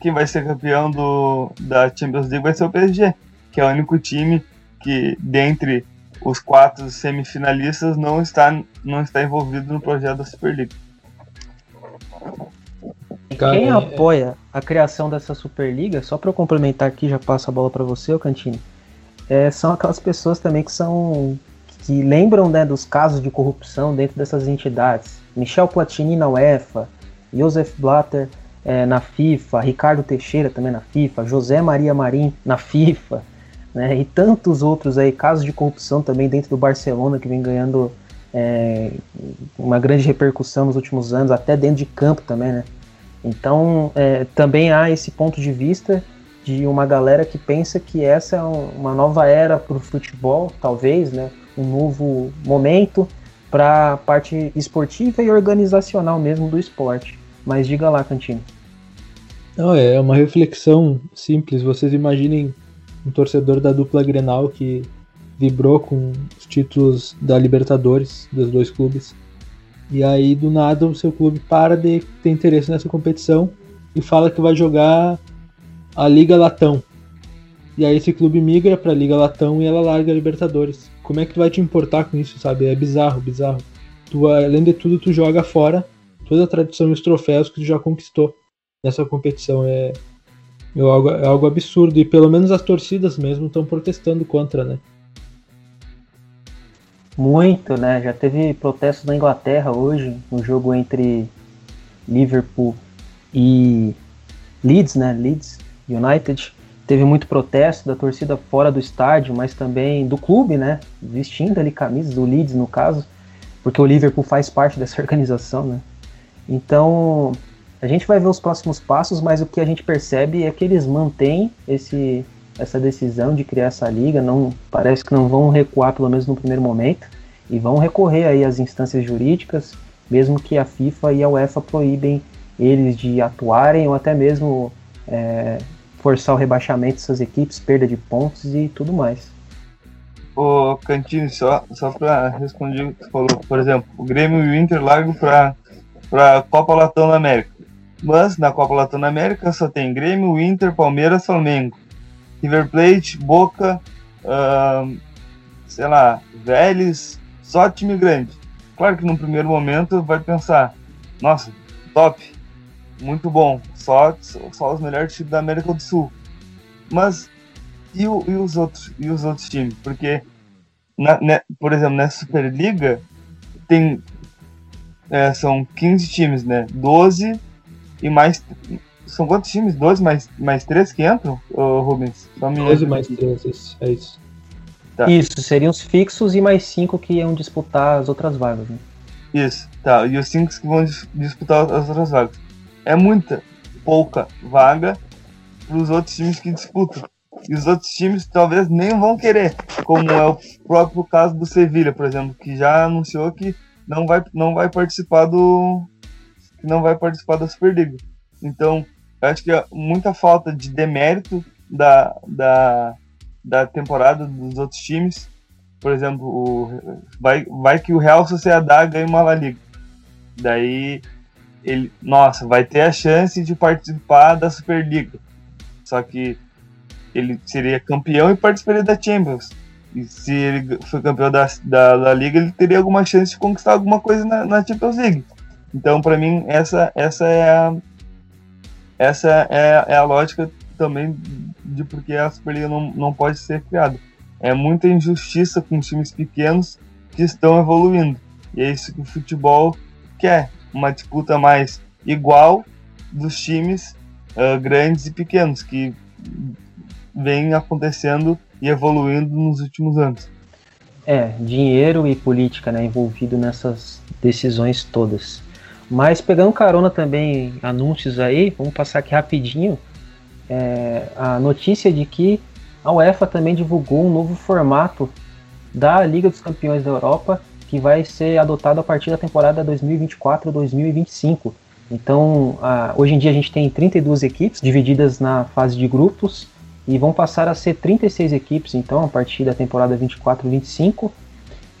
quem vai ser campeão do, da Champions League vai ser o PSG, que é o único time que, dentre os quatro semifinalistas, não está, não está envolvido no projeto da Superliga. Quem é... apoia a criação dessa Superliga, só para eu complementar aqui, já passo a bola para você, o Cantini, é, são aquelas pessoas também que são que lembram né, dos casos de corrupção dentro dessas entidades. Michel Platini na UEFA, Joseph Blatter é, na FIFA, Ricardo Teixeira também na FIFA, José Maria Marim na FIFA, né, e tantos outros aí, casos de corrupção também dentro do Barcelona que vem ganhando é, uma grande repercussão nos últimos anos, até dentro de campo também, né? Então, é, também há esse ponto de vista de uma galera que pensa que essa é uma nova era para o futebol, talvez, né? Um novo momento para a parte esportiva e organizacional mesmo do esporte. Mas diga lá, Cantino. Não, é uma reflexão simples. Vocês imaginem um torcedor da dupla Grenal que vibrou com os títulos da Libertadores dos dois clubes. E aí, do nada, o seu clube para de ter interesse nessa competição e fala que vai jogar a Liga Latão. E aí esse clube migra pra Liga Latão e ela larga a Libertadores. Como é que tu vai te importar com isso, sabe? É bizarro, bizarro. Tu, além de tudo, tu joga fora toda a tradição e os troféus que tu já conquistou nessa competição. É, é, algo, é algo absurdo. E pelo menos as torcidas mesmo estão protestando contra, né? Muito, né? Já teve protestos na Inglaterra hoje, no jogo entre Liverpool e Leeds, né? Leeds United. Teve muito protesto da torcida fora do estádio, mas também do clube, né? Vestindo ali camisas do Leeds, no caso, porque o Liverpool faz parte dessa organização, né? Então, a gente vai ver os próximos passos, mas o que a gente percebe é que eles mantêm esse, essa decisão de criar essa liga, não parece que não vão recuar pelo menos no primeiro momento e vão recorrer aí às instâncias jurídicas, mesmo que a FIFA e a UEFA proíbem eles de atuarem ou até mesmo é, forçar o rebaixamento dessas equipes, perda de pontos e tudo mais. Ô Cantini, só, só para responder o que você falou, por exemplo, o Grêmio e o Inter largam para a Copa Latão da América. Mas na Copa Latão da América só tem Grêmio, Inter, Palmeiras, Flamengo, River Plate, Boca, uh, sei lá, Vélez, só time grande. Claro que no primeiro momento vai pensar, nossa, top, muito bom, só, só os melhores times da América do Sul. Mas e, o, e os outros e os outros times? Porque, na, né, por exemplo, nessa Superliga tem é, são 15 times, né? 12 e mais. São quantos times? 12 mais, mais 3 que entram, ô, Rubens? Só 12 mais 3, isso, é isso. Tá. Isso, seriam os fixos e mais 5 que iam disputar as outras vagas, né? Isso, tá. E os 5 que vão disputar as outras vagas. É muita, pouca vaga para os outros times que disputam. E os outros times talvez nem vão querer, como é o próprio caso do Sevilha, por exemplo, que já anunciou que não vai, não vai participar do que não vai participar da Superliga. Então, acho que é muita falta de demérito da, da, da temporada dos outros times. Por exemplo, o, vai, vai que o Real Sociedad ganha uma La Liga. Daí, ele, nossa, vai ter a chance de participar da Superliga. Só que ele seria campeão e participaria da Champions. E se ele for campeão da, da, da Liga, ele teria alguma chance de conquistar alguma coisa na, na Champions League. Então, para mim, essa, essa é a, essa é, é a lógica também de porque a Superliga não, não pode ser criada. É muita injustiça com times pequenos que estão evoluindo. E é isso que o futebol quer: uma disputa mais igual dos times uh, grandes e pequenos, que vem acontecendo e evoluindo nos últimos anos. É, dinheiro e política né, envolvido nessas decisões todas. Mas pegando carona também anúncios aí, vamos passar aqui rapidinho é, a notícia de que a UEFA também divulgou um novo formato da Liga dos Campeões da Europa que vai ser adotado a partir da temporada 2024-2025. Então, a, hoje em dia a gente tem 32 equipes divididas na fase de grupos e vão passar a ser 36 equipes, então, a partir da temporada 24-25.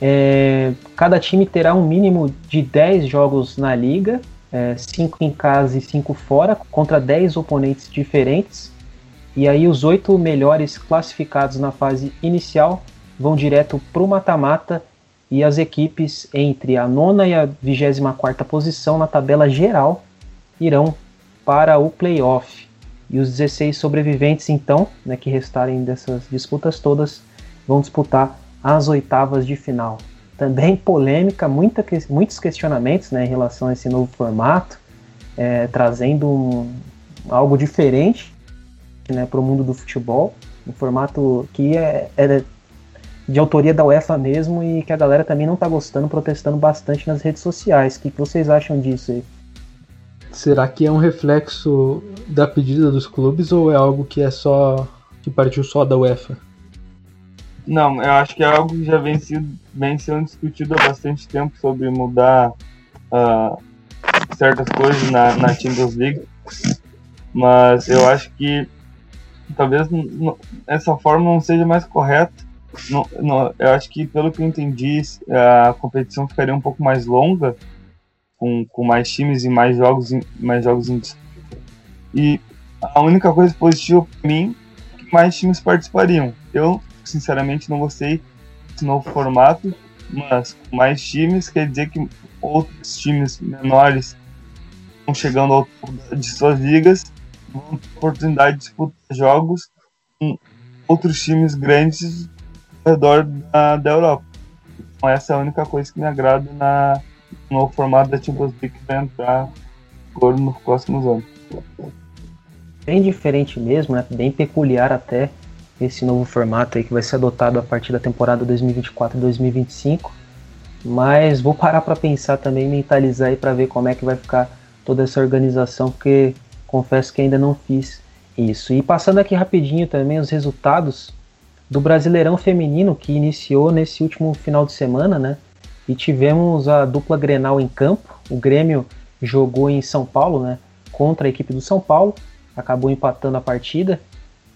É, cada time terá um mínimo de 10 jogos na liga, 5 é, em casa e 5 fora, contra 10 oponentes diferentes. E aí os oito melhores classificados na fase inicial vão direto para o mata-mata e as equipes entre a nona e a 24 posição na tabela geral irão para o playoff. E os 16 sobreviventes, então, né, que restarem dessas disputas todas, vão disputar as oitavas de final. Também polêmica, muita, muitos questionamentos né, em relação a esse novo formato, é, trazendo um, algo diferente né, para o mundo do futebol, um formato que é, é de autoria da UEFA mesmo e que a galera também não está gostando, protestando bastante nas redes sociais. O que, que vocês acham disso aí? Será que é um reflexo da pedida dos clubes ou é algo que é só que partiu só da UEFA? Não, eu acho que é algo que já vem, sido, vem sendo discutido há bastante tempo sobre mudar uh, certas coisas na, na Champions League. Mas eu acho que talvez essa forma não seja mais correta. Não, não, eu acho que, pelo que eu entendi, a competição ficaria um pouco mais longa, com, com mais times e mais jogos, mais jogos em E a única coisa positiva para mim é que mais times participariam. Eu, sinceramente, não gostei desse novo formato, mas com mais times quer dizer que outros times menores estão chegando ao topo de suas ligas vão ter oportunidade de disputar jogos com outros times grandes ao redor da, da Europa. Então essa é a única coisa que me agrada na, no novo formato da Champions League que vai entrar agora nos próximos anos. Bem diferente mesmo, né? bem peculiar até esse novo formato aí que vai ser adotado a partir da temporada 2024-2025. Mas vou parar para pensar também, mentalizar aí para ver como é que vai ficar toda essa organização, porque confesso que ainda não fiz isso. E passando aqui rapidinho também os resultados do Brasileirão Feminino que iniciou nesse último final de semana, né? E tivemos a dupla Grenal em campo. O Grêmio jogou em São Paulo, né? Contra a equipe do São Paulo, acabou empatando a partida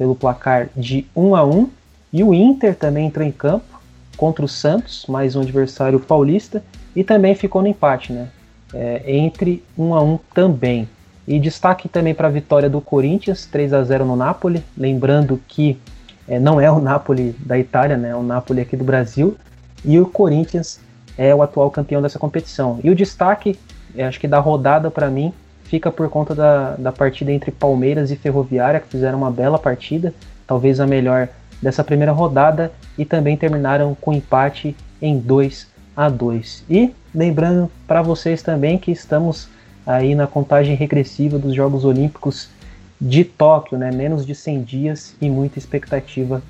pelo placar de 1 a 1. E o Inter também entrou em campo contra o Santos, mais um adversário paulista, e também ficou no empate, né? É, entre 1 a 1 também. E destaque também para a vitória do Corinthians, 3 a 0 no Napoli. Lembrando que é, não é o Napoli da Itália, né, é o Napoli aqui do Brasil. E o Corinthians é o atual campeão dessa competição. E o destaque, é, acho que da rodada para mim, fica por conta da, da partida entre Palmeiras e Ferroviária, que fizeram uma bela partida, talvez a melhor dessa primeira rodada, e também terminaram com empate em 2 a 2. E lembrando para vocês também que estamos aí na contagem regressiva dos Jogos Olímpicos de Tóquio, né? Menos de 100 dias e muita expectativa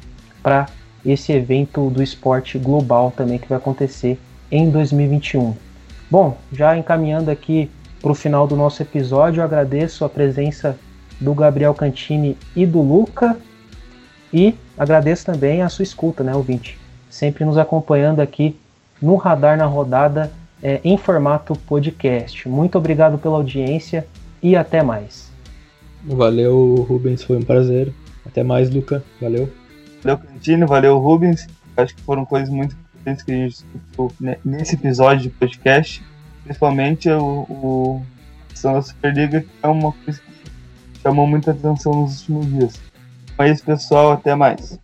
para esse evento do esporte global também que vai acontecer em 2021. Bom, já encaminhando aqui para o final do nosso episódio, eu agradeço a presença do Gabriel Cantini e do Luca e agradeço também a sua escuta, né, ouvinte? Sempre nos acompanhando aqui no Radar na Rodada é, em formato podcast. Muito obrigado pela audiência e até mais. Valeu, Rubens, foi um prazer. Até mais, Luca. Valeu. Valeu, Cantino, valeu, Rubens. Acho que foram coisas muito importantes que a gente escutou nesse episódio de podcast. Principalmente o, o questão da Superliga, que é uma coisa que chamou muita atenção nos últimos dias. Isso, pessoal. Até mais.